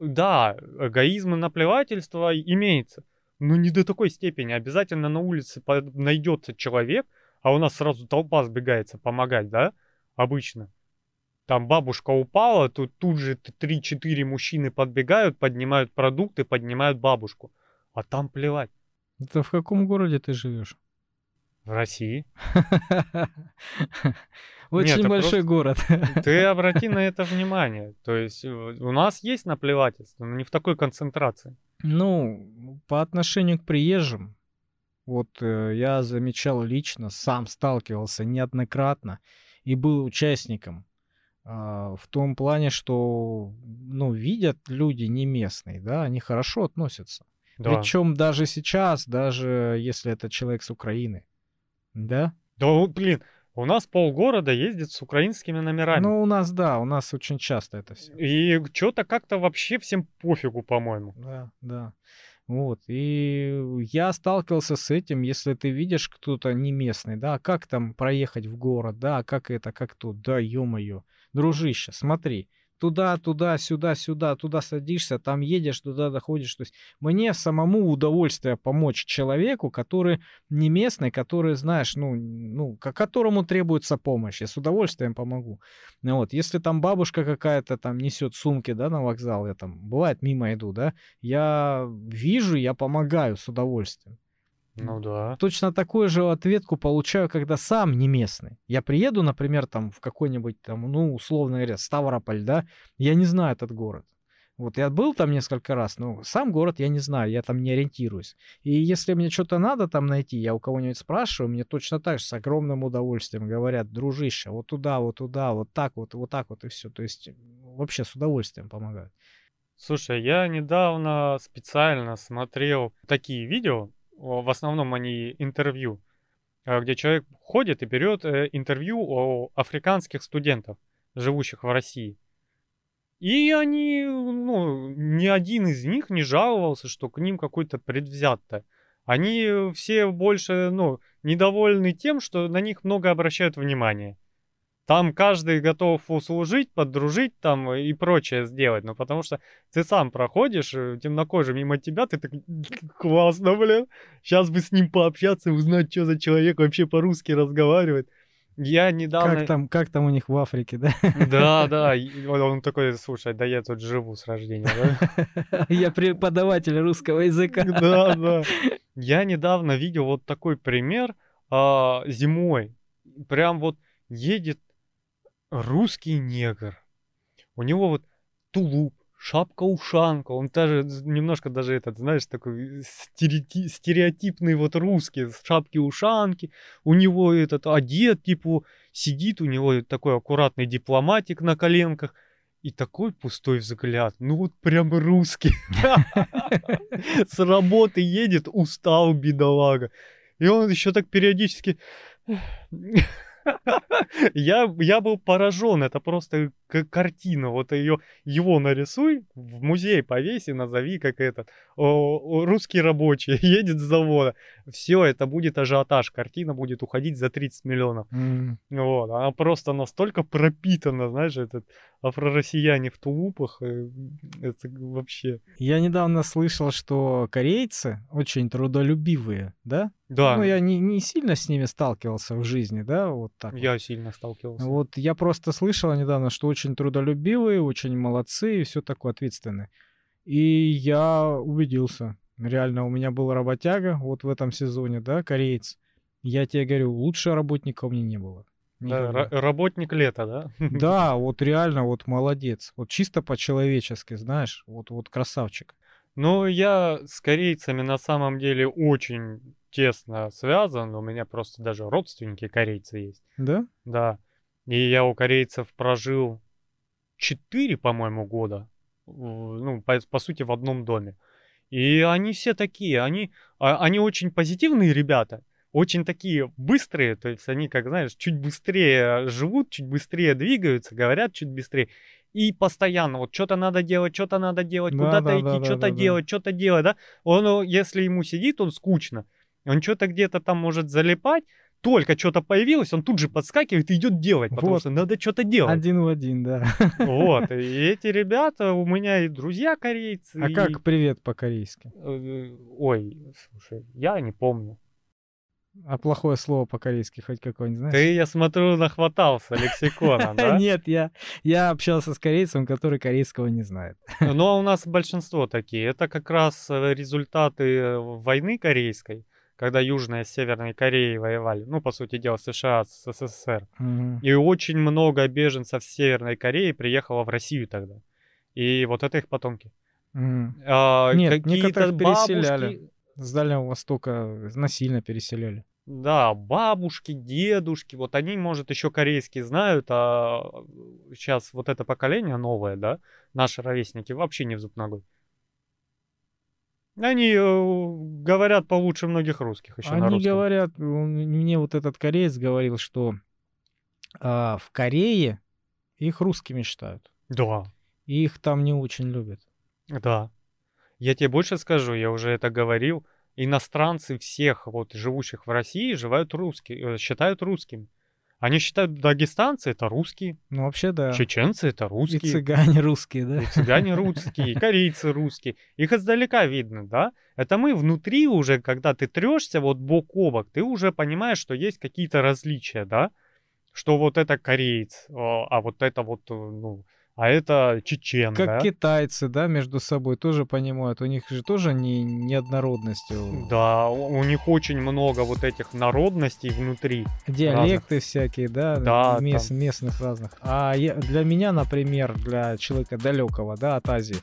да, эгоизм и наплевательство имеется, но не до такой степени. Обязательно на улице найдется человек, а у нас сразу толпа сбегается помогать, да, обычно. Там бабушка упала, тут, тут же 3-4 мужчины подбегают, поднимают продукты, поднимают бабушку. А там плевать.
Это в каком городе ты живешь?
В России. [laughs]
Очень Нет, большой город. [laughs]
Ты обрати на это [laughs] внимание. То есть э, у нас есть наплевательство, но не в такой концентрации.
Ну, по отношению к приезжим, вот э, я замечал лично, сам сталкивался неоднократно и был участником э, в том плане, что, ну, видят люди не местные, да, они хорошо относятся. Да. Причем даже сейчас, даже если это человек с Украины, да?
Да, блин, у нас полгорода ездит с украинскими номерами.
Ну, у нас, да, у нас очень часто это все.
И что-то как-то вообще всем пофигу, по-моему.
Да, да. Вот, и я сталкивался с этим, если ты видишь кто-то не местный, да, как там проехать в город, да, как это, как тут, да, ё-моё, дружище, смотри, туда, туда, сюда, сюда, туда садишься, там едешь, туда доходишь. То есть мне самому удовольствие помочь человеку, который не местный, который, знаешь, ну, ну, которому требуется помощь. Я с удовольствием помогу. Ну, вот, если там бабушка какая-то там несет сумки, да, на вокзал, я там, бывает, мимо иду, да, я вижу, я помогаю с удовольствием.
Ну да.
Точно такую же ответку получаю, когда сам не местный. Я приеду, например, там в какой-нибудь там, ну, условно говоря, Ставрополь, да, я не знаю этот город. Вот я был там несколько раз, но сам город я не знаю, я там не ориентируюсь. И если мне что-то надо там найти, я у кого-нибудь спрашиваю, мне точно так же с огромным удовольствием говорят, дружище, вот туда, вот туда, вот так вот, вот так вот и все. То есть вообще с удовольствием помогают.
Слушай, я недавно специально смотрел такие видео, в основном они интервью, э, где человек ходит и берет э, интервью у африканских студентов, живущих в России. И они, ну, ни один из них не жаловался, что к ним какой-то предвзято Они все больше, ну, недовольны тем, что на них много обращают внимания. Там каждый готов услужить, подружить там и прочее сделать. Ну, потому что ты сам проходишь, э, темнокожий мимо тебя, ты так [laughs] классно, блин. Сейчас бы с ним пообщаться, узнать, что за человек вообще по-русски разговаривает. Я недавно...
Как там, как там у них в Африке, да?
Да, [laughs] да. Он такой, слушай, да я тут живу с рождения, да? [laughs]
Я преподаватель русского языка.
Да, да. Я недавно видел вот такой пример а, зимой. Прям вот едет русский негр. У него вот тулуп, шапка-ушанка, он даже немножко даже этот, знаешь, такой стереоти- стереотипный вот русский, шапки-ушанки, у него этот одет, типа, сидит, у него такой аккуратный дипломатик на коленках, и такой пустой взгляд, ну вот прям русский. [laughs] С работы едет, устал, бедолага. И он еще так периодически я, я был поражен, это просто картина, вот ее, его нарисуй, в музей повеси, назови как этот, о, русский рабочий [laughs] едет с завода, все, это будет ажиотаж, картина будет уходить за 30 миллионов. Mm. Вот, она просто настолько пропитана, знаешь, этот афро-россияне в тулупах, э, это вообще...
Я недавно слышал, что корейцы очень трудолюбивые, да?
Да.
Ну, я не, не сильно с ними сталкивался в жизни, да, вот так.
Я
вот.
сильно сталкивался.
Вот я просто слышал недавно, что очень трудолюбивые, очень молодцы и все такое ответственные. И я убедился. Реально, у меня был работяга вот в этом сезоне, да, кореец. Я тебе говорю, лучше работника у меня не было.
Да, работник лета, да? [laughs]
Да, вот реально, вот молодец. Вот чисто по-человечески, знаешь, вот, вот красавчик.
Ну, я с корейцами на самом деле очень тесно связан. У меня просто даже родственники корейцы есть.
Да?
Да. И я у корейцев прожил 4, по-моему, года. Ну, по, по сути, в одном доме. И они все такие, они, а, они очень позитивные ребята, очень такие быстрые, то есть они, как знаешь, чуть быстрее живут, чуть быстрее двигаются, говорят чуть быстрее. И постоянно вот что-то надо делать, что-то надо делать, да, куда-то да, идти, да, что-то да, делать, да. что-то делать, да. Он, если ему сидит, он скучно. Он что-то где-то там может залипать, только что-то появилось, он тут же подскакивает и идет делать, потому вот. что надо что-то делать.
Один в один, да.
Вот, [laughs] и эти ребята, у меня и друзья корейцы.
А
и...
как привет по-корейски?
Э, ой, слушай, я не помню.
А плохое слово по-корейски хоть какое-нибудь знаешь?
Ты, я смотрю, нахватался лексикона, [laughs] да?
Нет, я, я общался с корейцем, который корейского не знает.
Ну, а у нас большинство такие. Это как раз э, результаты э, войны корейской когда Южная с Северной Кореей воевали, ну, по сути дела, США с СССР. И очень много беженцев с Северной Кореи приехало в Россию тогда. И вот это их потомки.
Mm-hmm. А, Нет, некоторых бабушки... переселяли. С Дальнего Востока насильно переселяли.
Да, бабушки, дедушки, вот они, может, еще корейский знают, а сейчас вот это поколение новое, да, наши ровесники вообще не в зуб ногой. Они э, говорят получше многих русских еще
Они на русском. говорят, мне вот этот кореец говорил, что э, в Корее их русскими считают.
Да.
И их там не очень любят.
Да. Я тебе больше скажу, я уже это говорил. Иностранцы всех вот живущих в России живают русские, э, считают русскими. Они считают, дагестанцы это русские.
Ну, вообще, да.
Чеченцы это русские.
И цыгане [laughs] русские, да.
И цыгане русские, и корейцы русские. Их издалека видно, да. Это мы внутри уже, когда ты трешься вот бок о бок, ты уже понимаешь, что есть какие-то различия, да. Что вот это кореец, а, а вот это вот, э, ну, а это чечен,
Как
да?
китайцы, да, между собой тоже понимают. У них же тоже не неоднородность.
Да, у, у них очень много вот этих народностей внутри.
Диалекты разных. всякие, да, да мест, там... местных разных. А я, для меня, например, для человека далекого, да, от Азии,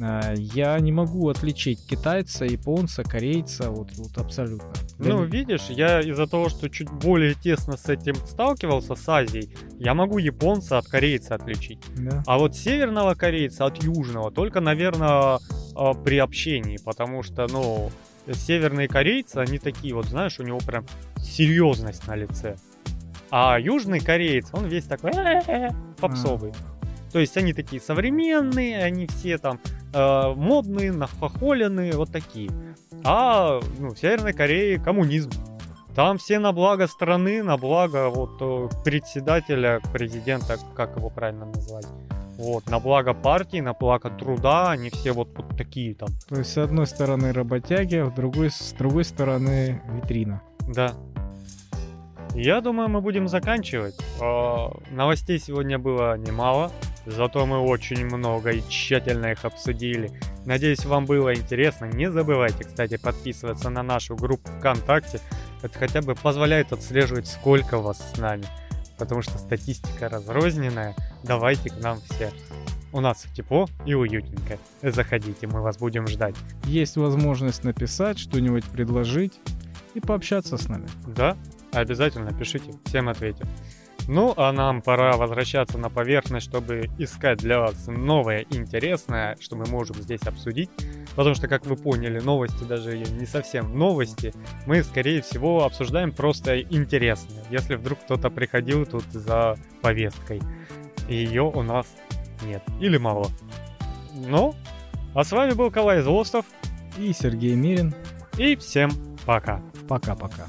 а, я не могу отличить китайца, японца, корейца, вот, вот абсолютно.
Ну, видишь, я из-за того, что чуть более тесно с этим сталкивался, с Азией, я могу японца от корейца отличить. Да. А вот северного корейца от южного только, наверное, а, при общении, потому что, ну, северные корейцы, они такие вот, знаешь, у него прям серьезность на лице. А южный кореец, он весь такой попсовый. То есть они такие современные, они все там э, модные, нахохоленные, вот такие. А ну, в Северной Корее коммунизм. Там все на благо страны, на благо вот э, председателя, президента, как его правильно назвать. Вот, на благо партии, на благо труда, они все вот, вот такие там.
То есть, с одной стороны работяги, а с другой, с другой стороны витрина.
Да. Я думаю, мы будем заканчивать. Э, Новостей сегодня было немало, зато мы очень много и тщательно их обсудили. Надеюсь, вам было интересно. Не забывайте, кстати, подписываться на нашу группу ВКонтакте. Это хотя бы позволяет отслеживать, сколько вас с нами. Потому что статистика разрозненная. Давайте к нам все. У нас тепло и уютненько. Заходите, мы вас будем ждать.
Есть возможность написать, что-нибудь предложить и пообщаться с нами.
Да, обязательно пишите, всем ответим. Ну, а нам пора возвращаться на поверхность, чтобы искать для вас новое интересное, что мы можем здесь обсудить. Потому что, как вы поняли, новости даже не совсем новости. Мы, скорее всего, обсуждаем просто интересное. Если вдруг кто-то приходил тут за повесткой, и ее у нас нет. Или мало. Ну, а с вами был Калай Злостов.
И Сергей Мирин.
И всем пока.
Пока-пока.